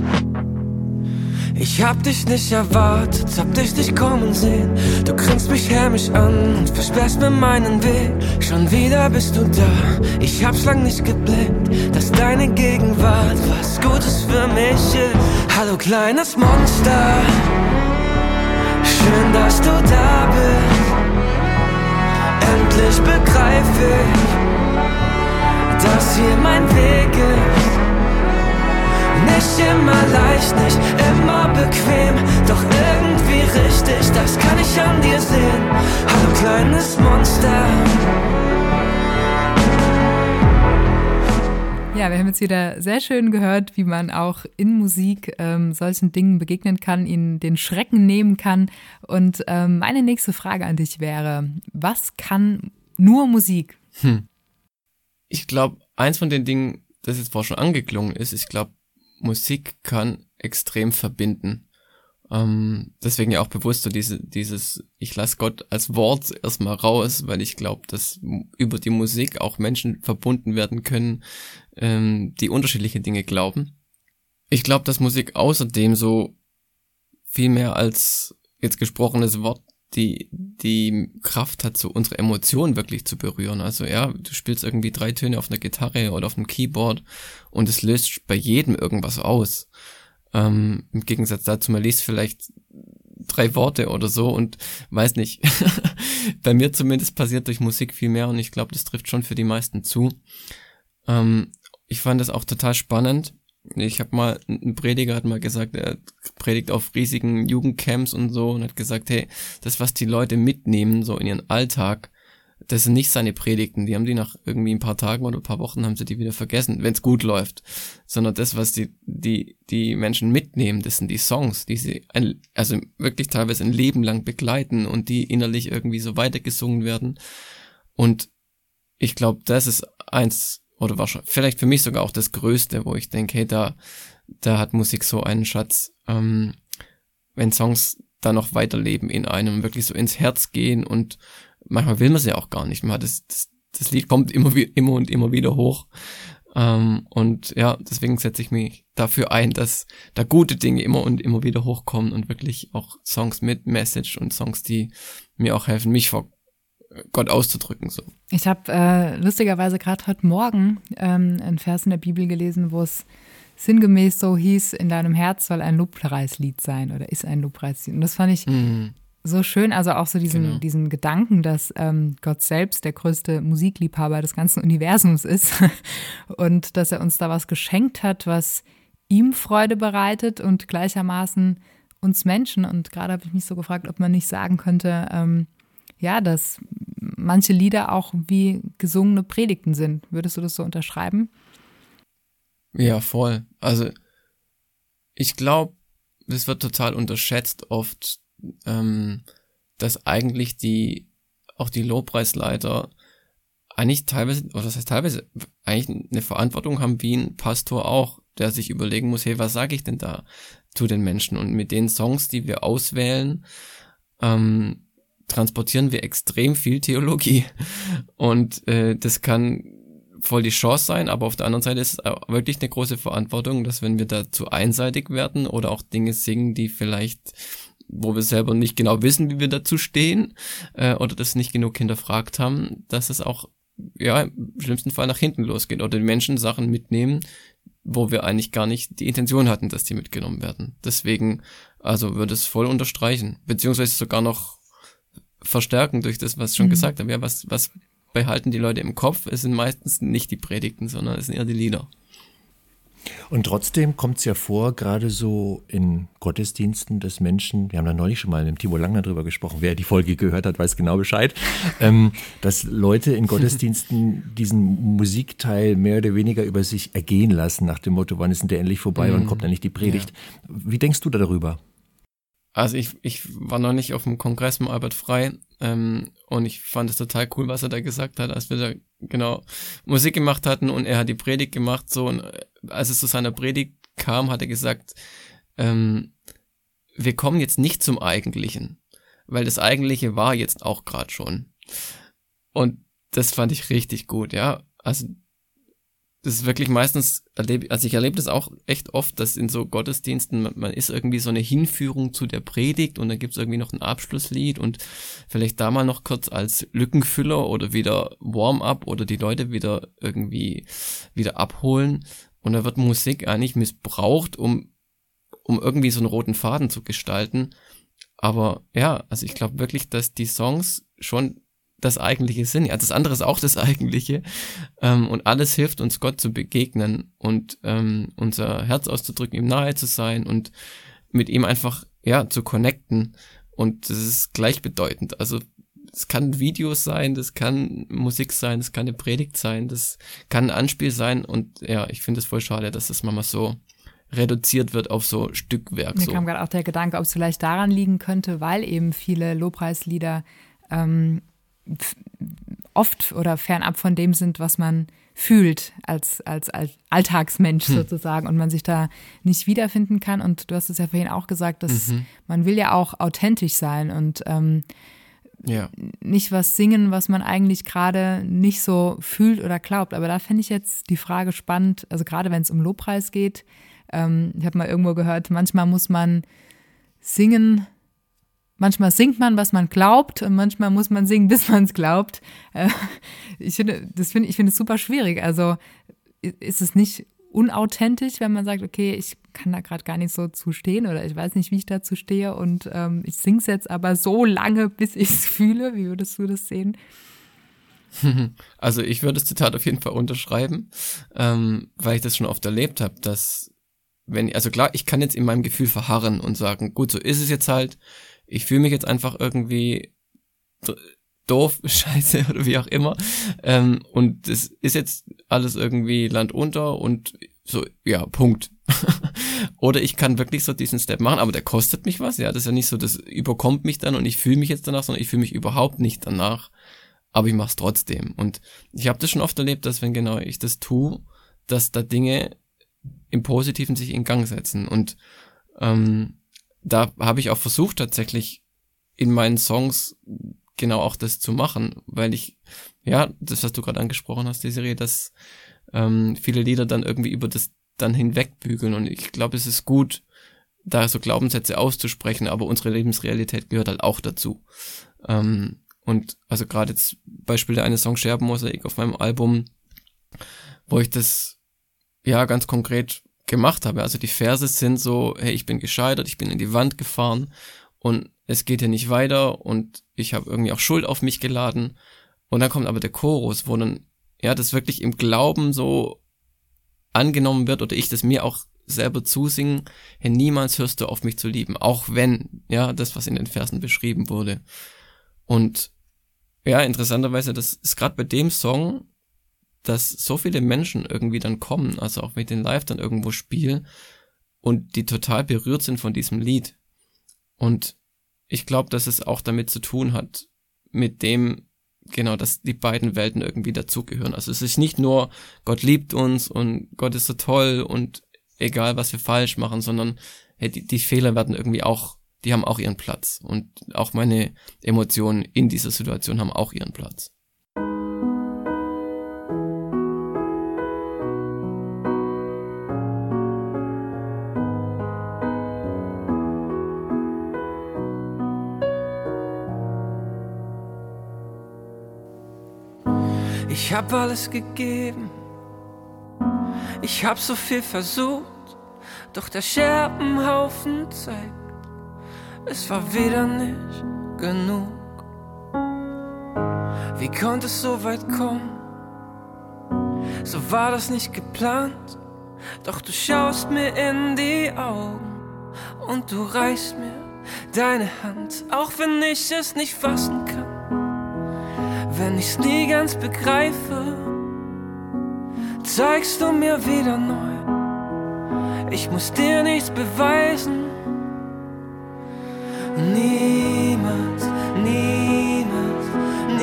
Ich hab dich nicht erwartet, hab dich nicht kommen sehen. Du grinst mich hämisch an und versperrst mir meinen Weg. Schon wieder bist du da, ich hab's lang nicht geblickt, dass deine Gegenwart was Gutes für mich ist. Hallo kleines Monster, schön, dass du da bist endlich begreife ich, dass hier mein Weg ist. Nicht immer leicht, nicht immer bequem, doch irgendwie richtig, das kann ich an dir sehen. Hallo kleines Monster. Ja, wir haben jetzt wieder sehr schön gehört, wie man auch in Musik ähm, solchen Dingen begegnen kann, ihnen den Schrecken nehmen kann. Und ähm, meine nächste Frage an dich wäre, was kann nur Musik? Hm. Ich glaube, eins von den Dingen das jetzt vorher schon angeklungen ist, ich glaube, Musik kann extrem verbinden. Ähm, deswegen ja auch bewusst so diese, dieses, ich lasse Gott als Wort erstmal raus, weil ich glaube, dass über die Musik auch Menschen verbunden werden können, ähm, die unterschiedliche Dinge glauben. Ich glaube, dass Musik außerdem so viel mehr als jetzt gesprochenes Wort die, die Kraft hat, so unsere Emotionen wirklich zu berühren. Also ja, du spielst irgendwie drei Töne auf einer Gitarre oder auf einem Keyboard und es löst bei jedem irgendwas aus. Ähm, Im Gegensatz dazu, man liest vielleicht drei Worte oder so und weiß nicht. bei mir zumindest passiert durch Musik viel mehr und ich glaube, das trifft schon für die meisten zu. Ähm, ich fand das auch total spannend. Ich habe mal, ein Prediger hat mal gesagt, er predigt auf riesigen Jugendcamps und so und hat gesagt, hey, das, was die Leute mitnehmen, so in ihren Alltag, das sind nicht seine Predigten, die haben die nach irgendwie ein paar Tagen oder ein paar Wochen haben sie die wieder vergessen, wenn es gut läuft, sondern das, was die, die, die Menschen mitnehmen, das sind die Songs, die sie, ein, also wirklich teilweise ein Leben lang begleiten und die innerlich irgendwie so weitergesungen werden. Und ich glaube, das ist eins oder wahrscheinlich, vielleicht für mich sogar auch das Größte, wo ich denke, hey, da, da hat Musik so einen Schatz, ähm, wenn Songs da noch weiterleben in einem, wirklich so ins Herz gehen und manchmal will man sie auch gar nicht mehr. Das, das, das Lied kommt immer, immer und immer wieder hoch. Ähm, und ja, deswegen setze ich mich dafür ein, dass da gute Dinge immer und immer wieder hochkommen und wirklich auch Songs mit Message und Songs, die mir auch helfen, mich vor Gott auszudrücken. So. Ich habe äh, lustigerweise gerade heute Morgen ähm, einen Vers in der Bibel gelesen, wo es sinngemäß so hieß, in deinem Herz soll ein Lobpreislied sein oder ist ein Lobpreislied. Und das fand ich mhm. so schön, also auch so diesen, genau. diesen Gedanken, dass ähm, Gott selbst der größte Musikliebhaber des ganzen Universums ist und dass er uns da was geschenkt hat, was ihm Freude bereitet und gleichermaßen uns Menschen. Und gerade habe ich mich so gefragt, ob man nicht sagen könnte, ähm, ja, dass manche Lieder auch wie gesungene Predigten sind. Würdest du das so unterschreiben? Ja, voll. Also ich glaube, es wird total unterschätzt oft, ähm, dass eigentlich die auch die Lobpreisleiter eigentlich teilweise, oder das heißt teilweise, eigentlich eine Verantwortung haben wie ein Pastor auch, der sich überlegen muss, hey, was sage ich denn da zu den Menschen? Und mit den Songs, die wir auswählen, ähm, transportieren wir extrem viel Theologie. Und äh, das kann voll die Chance sein, aber auf der anderen Seite ist es wirklich eine große Verantwortung, dass wenn wir da zu einseitig werden oder auch Dinge singen, die vielleicht wo wir selber nicht genau wissen, wie wir dazu stehen äh, oder das nicht genug hinterfragt haben, dass es auch ja im schlimmsten Fall nach hinten losgeht oder die Menschen Sachen mitnehmen, wo wir eigentlich gar nicht die Intention hatten, dass die mitgenommen werden. Deswegen also würde es voll unterstreichen, beziehungsweise sogar noch verstärken durch das, was ich schon mhm. gesagt habe. Ja, was, was behalten die Leute im Kopf? Es sind meistens nicht die Predigten, sondern es sind eher die Lieder. Und trotzdem kommt es ja vor, gerade so in Gottesdiensten des Menschen, wir haben da neulich schon mal mit Timo Langner drüber gesprochen, wer die Folge gehört hat, weiß genau Bescheid, ähm, dass Leute in Gottesdiensten diesen Musikteil mehr oder weniger über sich ergehen lassen, nach dem Motto, wann ist denn der endlich vorbei, mhm. wann kommt endlich die Predigt. Ja. Wie denkst du da darüber? Also ich, ich war noch nicht auf dem Kongress mit Albert Frei ähm, und ich fand es total cool, was er da gesagt hat, als wir da genau Musik gemacht hatten und er hat die Predigt gemacht so und äh, als es zu seiner Predigt kam, hat er gesagt, ähm, wir kommen jetzt nicht zum Eigentlichen, weil das Eigentliche war jetzt auch gerade schon. Und das fand ich richtig gut, ja. Also das ist wirklich meistens, also ich erlebe das auch echt oft, dass in so Gottesdiensten, man, man ist irgendwie so eine Hinführung zu der Predigt und dann gibt's irgendwie noch ein Abschlusslied und vielleicht da mal noch kurz als Lückenfüller oder wieder Warm-up oder die Leute wieder irgendwie wieder abholen und da wird Musik eigentlich missbraucht, um, um irgendwie so einen roten Faden zu gestalten. Aber ja, also ich glaube wirklich, dass die Songs schon das eigentliche sind. Ja, das andere ist auch das eigentliche. Ähm, und alles hilft uns, Gott zu begegnen und ähm, unser Herz auszudrücken, ihm nahe zu sein und mit ihm einfach, ja, zu connecten. Und das ist gleichbedeutend. Also es kann Videos sein, das kann Musik sein, das kann eine Predigt sein, das kann ein Anspiel sein. Und ja, ich finde es voll schade, dass das manchmal so reduziert wird auf so Stückwerk. Mir so. kam gerade auch der Gedanke, ob es vielleicht daran liegen könnte, weil eben viele Lobpreislieder ähm, oft oder fernab von dem sind, was man fühlt als, als, als Alltagsmensch Hm. sozusagen und man sich da nicht wiederfinden kann. Und du hast es ja vorhin auch gesagt, dass Mhm. man will ja auch authentisch sein und ähm, Ja. nicht was singen, was man eigentlich gerade nicht so fühlt oder glaubt. Aber da fände ich jetzt die Frage spannend, also gerade wenn es um Lobpreis geht. Ähm, ich habe mal irgendwo gehört, manchmal muss man singen, manchmal singt man, was man glaubt und manchmal muss man singen, bis man es glaubt. Äh, ich finde, das finde ich finde es super schwierig. Also ist es nicht unauthentisch, wenn man sagt, okay, ich kann da gerade gar nicht so zu stehen oder ich weiß nicht, wie ich dazu stehe und ähm, ich sing's jetzt aber so lange, bis ich es fühle. Wie würdest du das sehen? Also ich würde das Zitat auf jeden Fall unterschreiben, ähm, weil ich das schon oft erlebt habe, dass wenn, also klar, ich kann jetzt in meinem Gefühl verharren und sagen, gut, so ist es jetzt halt, ich fühle mich jetzt einfach irgendwie doof, scheiße oder wie auch immer ähm, und es ist jetzt alles irgendwie Land unter und so, ja, Punkt. oder ich kann wirklich so diesen Step machen, aber der kostet mich was, ja, das ist ja nicht so, das überkommt mich dann und ich fühle mich jetzt danach, sondern ich fühle mich überhaupt nicht danach aber ich mach's trotzdem. Und ich habe das schon oft erlebt, dass wenn genau ich das tue, dass da Dinge im Positiven sich in Gang setzen. Und ähm, da habe ich auch versucht tatsächlich in meinen Songs genau auch das zu machen, weil ich, ja, das, was du gerade angesprochen hast, die Serie, dass ähm, viele Lieder dann irgendwie über das dann hinwegbügeln. Und ich glaube, es ist gut, da so Glaubenssätze auszusprechen, aber unsere Lebensrealität gehört halt auch dazu. Ähm, und also gerade jetzt Beispiel der eine Song Scherbenmosaik auf meinem Album, wo ich das ja ganz konkret gemacht habe. Also die Verse sind so, hey, ich bin gescheitert, ich bin in die Wand gefahren und es geht hier nicht weiter und ich habe irgendwie auch Schuld auf mich geladen. Und dann kommt aber der Chorus, wo dann ja das wirklich im Glauben so angenommen wird oder ich das mir auch selber zusingen, hey, niemals hörst du auf mich zu lieben, auch wenn, ja, das, was in den Versen beschrieben wurde. Und ja, interessanterweise, das ist gerade bei dem Song, dass so viele Menschen irgendwie dann kommen, also auch ich den live dann irgendwo spiele und die total berührt sind von diesem Lied. Und ich glaube, dass es auch damit zu tun hat, mit dem, genau, dass die beiden Welten irgendwie dazugehören. Also es ist nicht nur, Gott liebt uns und Gott ist so toll und egal, was wir falsch machen, sondern hey, die, die Fehler werden irgendwie auch die haben auch ihren Platz. Und auch meine Emotionen in dieser Situation haben auch ihren Platz. Ich hab alles gegeben, ich hab so viel versucht, doch der Scherbenhaufen zeigt, es war wieder nicht genug. Wie konnte es so weit kommen? So war das nicht geplant, doch du schaust mir in die Augen und du reichst mir deine Hand, auch wenn ich es nicht fassen wenn ich's nie ganz begreife, zeigst du mir wieder neu. Ich muss dir nichts beweisen. Niemals, niemals,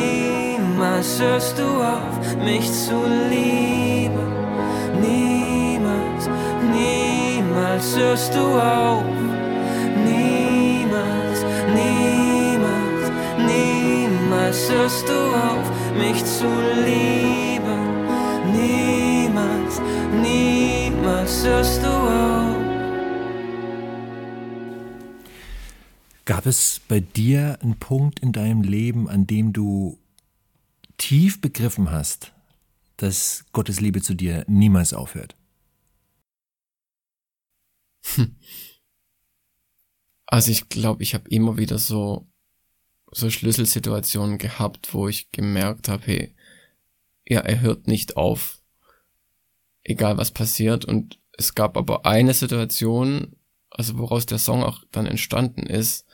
niemals hörst du auf, mich zu lieben. Niemals, niemals hörst du auf. Niemals, niemals, niemals hörst du auf, mich zu lieben. Niemals, niemals hörst du auf. Gab es bei dir einen Punkt in deinem Leben, an dem du tief begriffen hast, dass Gottes Liebe zu dir niemals aufhört? Also ich glaube, ich habe immer wieder so so Schlüsselsituationen gehabt, wo ich gemerkt habe, hey, ja, er hört nicht auf, egal was passiert. Und es gab aber eine Situation, also woraus der Song auch dann entstanden ist,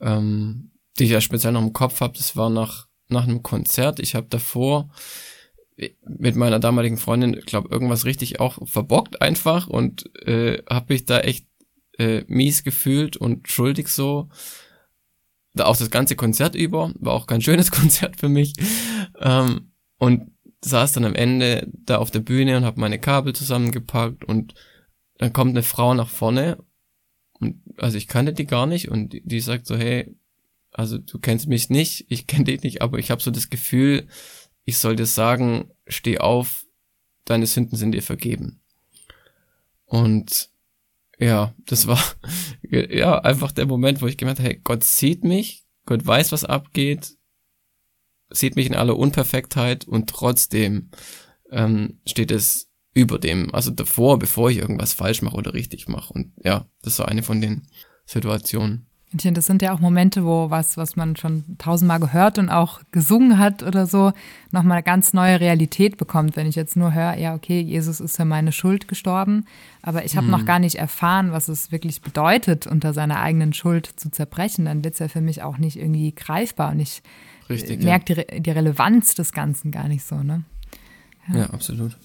ähm, die ich ja speziell noch im Kopf habe. Das war nach nach einem Konzert. Ich habe davor mit meiner damaligen Freundin, glaube irgendwas richtig auch verbockt einfach und äh, habe mich da echt äh, mies gefühlt und schuldig so. Da auch das ganze Konzert über, war auch kein schönes Konzert für mich. Ähm, und saß dann am Ende da auf der Bühne und habe meine Kabel zusammengepackt und dann kommt eine Frau nach vorne und also ich kannte die gar nicht und die, die sagt so hey also du kennst mich nicht ich kenne dich nicht aber ich habe so das Gefühl ich soll dir sagen steh auf deine Sünden sind dir vergeben und ja das war ja einfach der Moment wo ich gemerkt habe hey Gott sieht mich Gott weiß was abgeht sieht mich in aller Unperfektheit und trotzdem ähm, steht es über dem, also davor, bevor ich irgendwas falsch mache oder richtig mache. Und ja, das war eine von den Situationen. Finde, das sind ja auch Momente, wo was, was man schon tausendmal gehört und auch gesungen hat oder so, nochmal eine ganz neue Realität bekommt. Wenn ich jetzt nur höre, ja, okay, Jesus ist für meine Schuld gestorben, aber ich habe hm. noch gar nicht erfahren, was es wirklich bedeutet, unter seiner eigenen Schuld zu zerbrechen, dann wird es ja für mich auch nicht irgendwie greifbar und ich Richtig, merkt ja. die, die Relevanz des Ganzen gar nicht so, ne? Ja, ja absolut.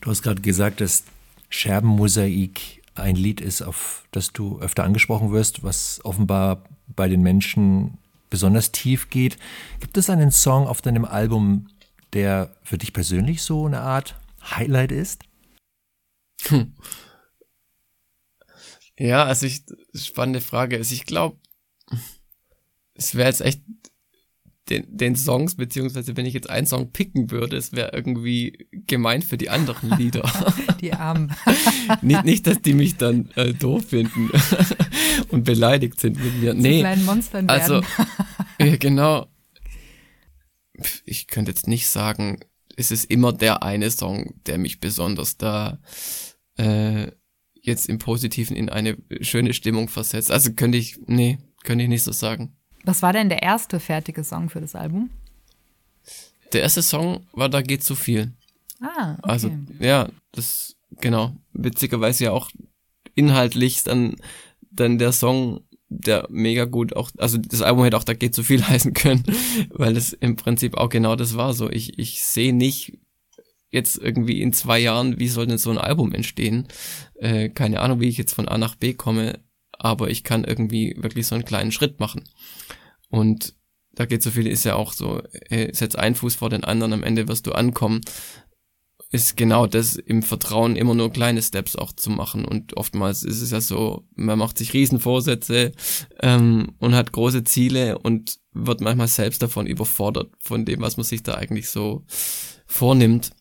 Du hast gerade gesagt, dass Scherbenmosaik ein Lied ist, auf das du öfter angesprochen wirst, was offenbar bei den Menschen besonders tief geht. Gibt es einen Song auf deinem Album, der für dich persönlich so eine Art Highlight ist? Hm. Ja, also ich, spannende Frage. Also ich glaube, es wäre jetzt echt den, den Songs, beziehungsweise wenn ich jetzt einen Song picken würde, es wäre irgendwie gemein für die anderen Lieder. Die Armen. nicht, nicht, dass die mich dann äh, doof finden und beleidigt sind mit mir. Nee. kleinen Monstern also, ja, genau. Ich könnte jetzt nicht sagen, es ist immer der eine Song, der mich besonders da äh, jetzt im Positiven in eine schöne Stimmung versetzt. Also könnte ich, nee, könnte ich nicht so sagen. Was war denn der erste fertige Song für das Album? Der erste Song war Da geht zu viel. Ah, okay. Also, ja, das, genau. Witzigerweise ja auch inhaltlich dann, dann der Song, der mega gut auch, also das Album hätte auch Da geht zu viel heißen können, weil es im Prinzip auch genau das war so. Ich, ich sehe nicht jetzt irgendwie in zwei Jahren, wie soll denn so ein Album entstehen? Äh, keine Ahnung, wie ich jetzt von A nach B komme aber ich kann irgendwie wirklich so einen kleinen Schritt machen. Und da geht so viel, ist ja auch so, hey, setz einen Fuß vor den anderen, am Ende wirst du ankommen. Ist genau das im Vertrauen immer nur kleine Steps auch zu machen. Und oftmals ist es ja so, man macht sich Riesenvorsätze ähm, und hat große Ziele und wird manchmal selbst davon überfordert, von dem, was man sich da eigentlich so vornimmt.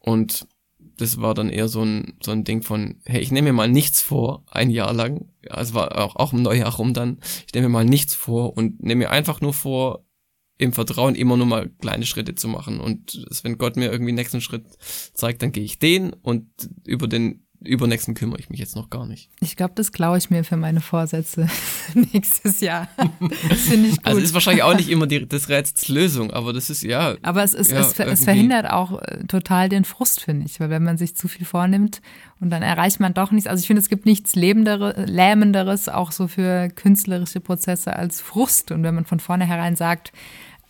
Und das war dann eher so ein, so ein Ding von, hey, ich nehme mir mal nichts vor, ein Jahr lang. Ja, es war auch, auch im Neujahr rum dann. Ich nehme mir mal nichts vor und nehme mir einfach nur vor, im Vertrauen immer nur mal kleine Schritte zu machen. Und wenn Gott mir irgendwie nächsten Schritt zeigt, dann gehe ich den und über den übernächsten kümmere ich mich jetzt noch gar nicht. Ich glaube, das klaue ich mir für meine Vorsätze nächstes Jahr. Das finde ich gut. Also ist wahrscheinlich auch nicht immer die, das Rätsels Lösung, aber das ist ja. Aber es, ist, ja, es, es verhindert auch äh, total den Frust, finde ich, weil wenn man sich zu viel vornimmt und dann erreicht man doch nichts. Also ich finde, es gibt nichts Lebendere, Lähmenderes auch so für künstlerische Prozesse als Frust. Und wenn man von vornherein sagt,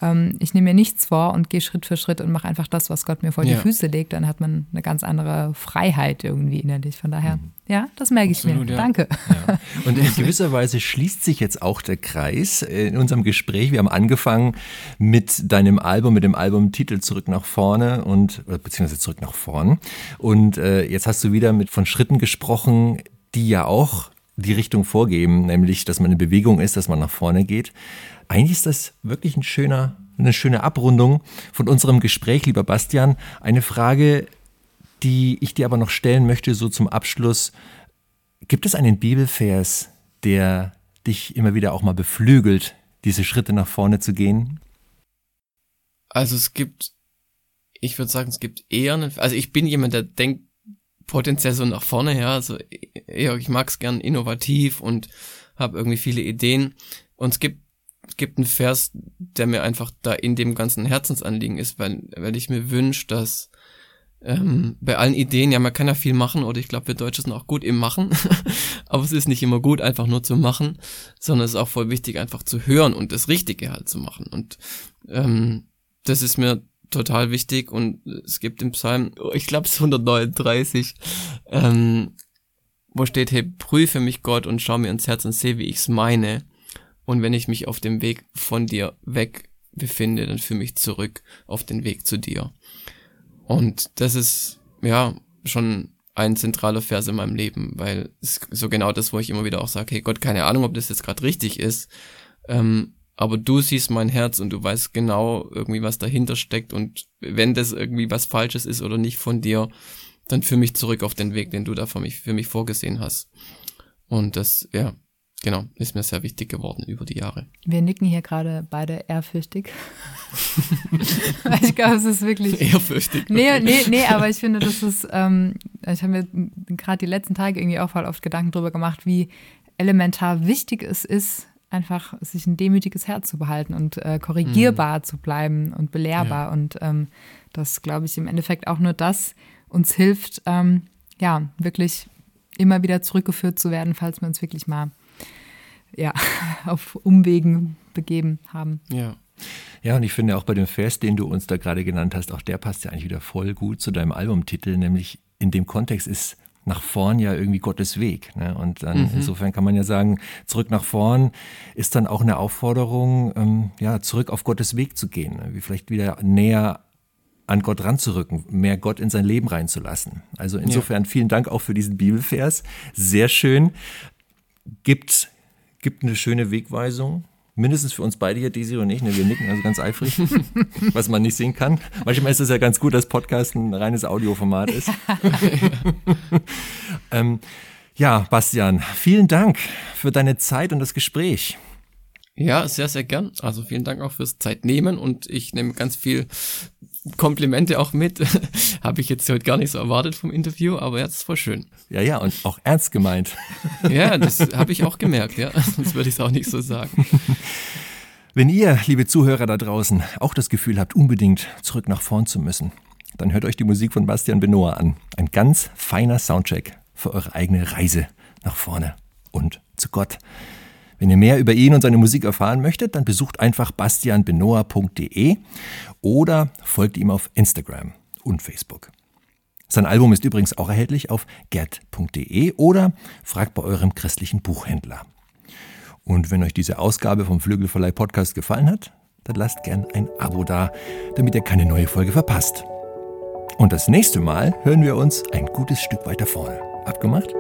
ähm, ich nehme mir nichts vor und gehe Schritt für Schritt und mache einfach das, was Gott mir vor ja. die Füße legt, dann hat man eine ganz andere Freiheit irgendwie innerlich. Von daher, mhm. ja, das merke ich Absolut, mir. Ja. Danke. Ja. Und in gewisser Weise schließt sich jetzt auch der Kreis in unserem Gespräch. Wir haben angefangen mit deinem Album, mit dem Albumtitel Zurück nach vorne und beziehungsweise zurück nach vorn. Und äh, jetzt hast du wieder mit von Schritten gesprochen, die ja auch die Richtung vorgeben, nämlich, dass man in Bewegung ist, dass man nach vorne geht. Eigentlich ist das wirklich ein schöner, eine schöne Abrundung von unserem Gespräch, lieber Bastian. Eine Frage, die ich dir aber noch stellen möchte, so zum Abschluss. Gibt es einen Bibelvers, der dich immer wieder auch mal beflügelt, diese Schritte nach vorne zu gehen? Also es gibt, ich würde sagen, es gibt eher einen, also ich bin jemand, der denkt potenziell so nach vorne, ja, also ich mag es gern innovativ und habe irgendwie viele Ideen. Und es gibt gibt einen Vers, der mir einfach da in dem ganzen Herzensanliegen ist, weil, weil ich mir wünsche, dass ähm, bei allen Ideen, ja, man kann ja viel machen, oder ich glaube, wir Deutsche sind auch gut im Machen, aber es ist nicht immer gut, einfach nur zu machen, sondern es ist auch voll wichtig, einfach zu hören und das Richtige halt zu machen. Und ähm, das ist mir total wichtig und es gibt im Psalm, ich glaube es ist 139, ähm, wo steht, hey, prüfe mich Gott und schau mir ins Herz und sehe, wie ich's meine. Und wenn ich mich auf dem Weg von dir weg befinde, dann führe mich zurück auf den Weg zu dir. Und das ist, ja, schon ein zentraler Vers in meinem Leben, weil es so genau das, wo ich immer wieder auch sage, hey Gott, keine Ahnung, ob das jetzt gerade richtig ist, ähm, aber du siehst mein Herz und du weißt genau irgendwie, was dahinter steckt und wenn das irgendwie was Falsches ist oder nicht von dir, dann führ mich zurück auf den Weg, den du da für mich, für mich vorgesehen hast. Und das, ja, genau, ist mir sehr wichtig geworden über die Jahre. Wir nicken hier gerade beide ehrfürchtig. ich glaube, es ist wirklich. Ehrfürchtig. Nee, nee, nee, aber ich finde, das ist, ähm, ich habe mir gerade die letzten Tage irgendwie auch voll oft Gedanken darüber gemacht, wie elementar wichtig es ist, einfach sich ein demütiges Herz zu behalten und äh, korrigierbar mhm. zu bleiben und belehrbar. Ja. Und ähm, das, glaube ich, im Endeffekt auch nur das uns hilft, ähm, ja, wirklich immer wieder zurückgeführt zu werden, falls wir uns wirklich mal ja, auf Umwegen begeben haben. Ja. Ja, und ich finde auch bei dem Vers, den du uns da gerade genannt hast, auch der passt ja eigentlich wieder voll gut zu deinem Albumtitel, nämlich in dem Kontext ist nach vorn ja irgendwie Gottes Weg. Ne? Und dann mhm. insofern kann man ja sagen, zurück nach vorn ist dann auch eine Aufforderung, ähm, ja, zurück auf Gottes Weg zu gehen, ne? wie vielleicht wieder näher an Gott ranzurücken, mehr Gott in sein Leben reinzulassen. Also insofern ja. vielen Dank auch für diesen Bibelvers. Sehr schön. Gibt, gibt eine schöne Wegweisung. Mindestens für uns beide hier, Desi und ich. Ne, wir nicken also ganz eifrig, was man nicht sehen kann. Manchmal ist es ja ganz gut, dass Podcast ein reines Audioformat ist. ähm, ja, Bastian, vielen Dank für deine Zeit und das Gespräch. Ja, sehr, sehr gern. Also vielen Dank auch fürs Zeitnehmen und ich nehme ganz viel Komplimente auch mit. Habe ich jetzt heute gar nicht so erwartet vom Interview, aber jetzt ist voll schön. Ja, ja, und auch ernst gemeint. ja, das habe ich auch gemerkt, ja. Sonst würde ich es auch nicht so sagen. Wenn ihr, liebe Zuhörer da draußen, auch das Gefühl habt, unbedingt zurück nach vorn zu müssen, dann hört euch die Musik von Bastian Benoit an. Ein ganz feiner Soundcheck für eure eigene Reise nach vorne und zu Gott. Wenn ihr mehr über ihn und seine Musik erfahren möchtet, dann besucht einfach bastianbenoa.de oder folgt ihm auf Instagram und Facebook. Sein Album ist übrigens auch erhältlich auf gerd.de oder fragt bei eurem christlichen Buchhändler. Und wenn euch diese Ausgabe vom Flügelverleih Podcast gefallen hat, dann lasst gern ein Abo da, damit ihr keine neue Folge verpasst. Und das nächste Mal hören wir uns ein gutes Stück weiter vorne. Abgemacht?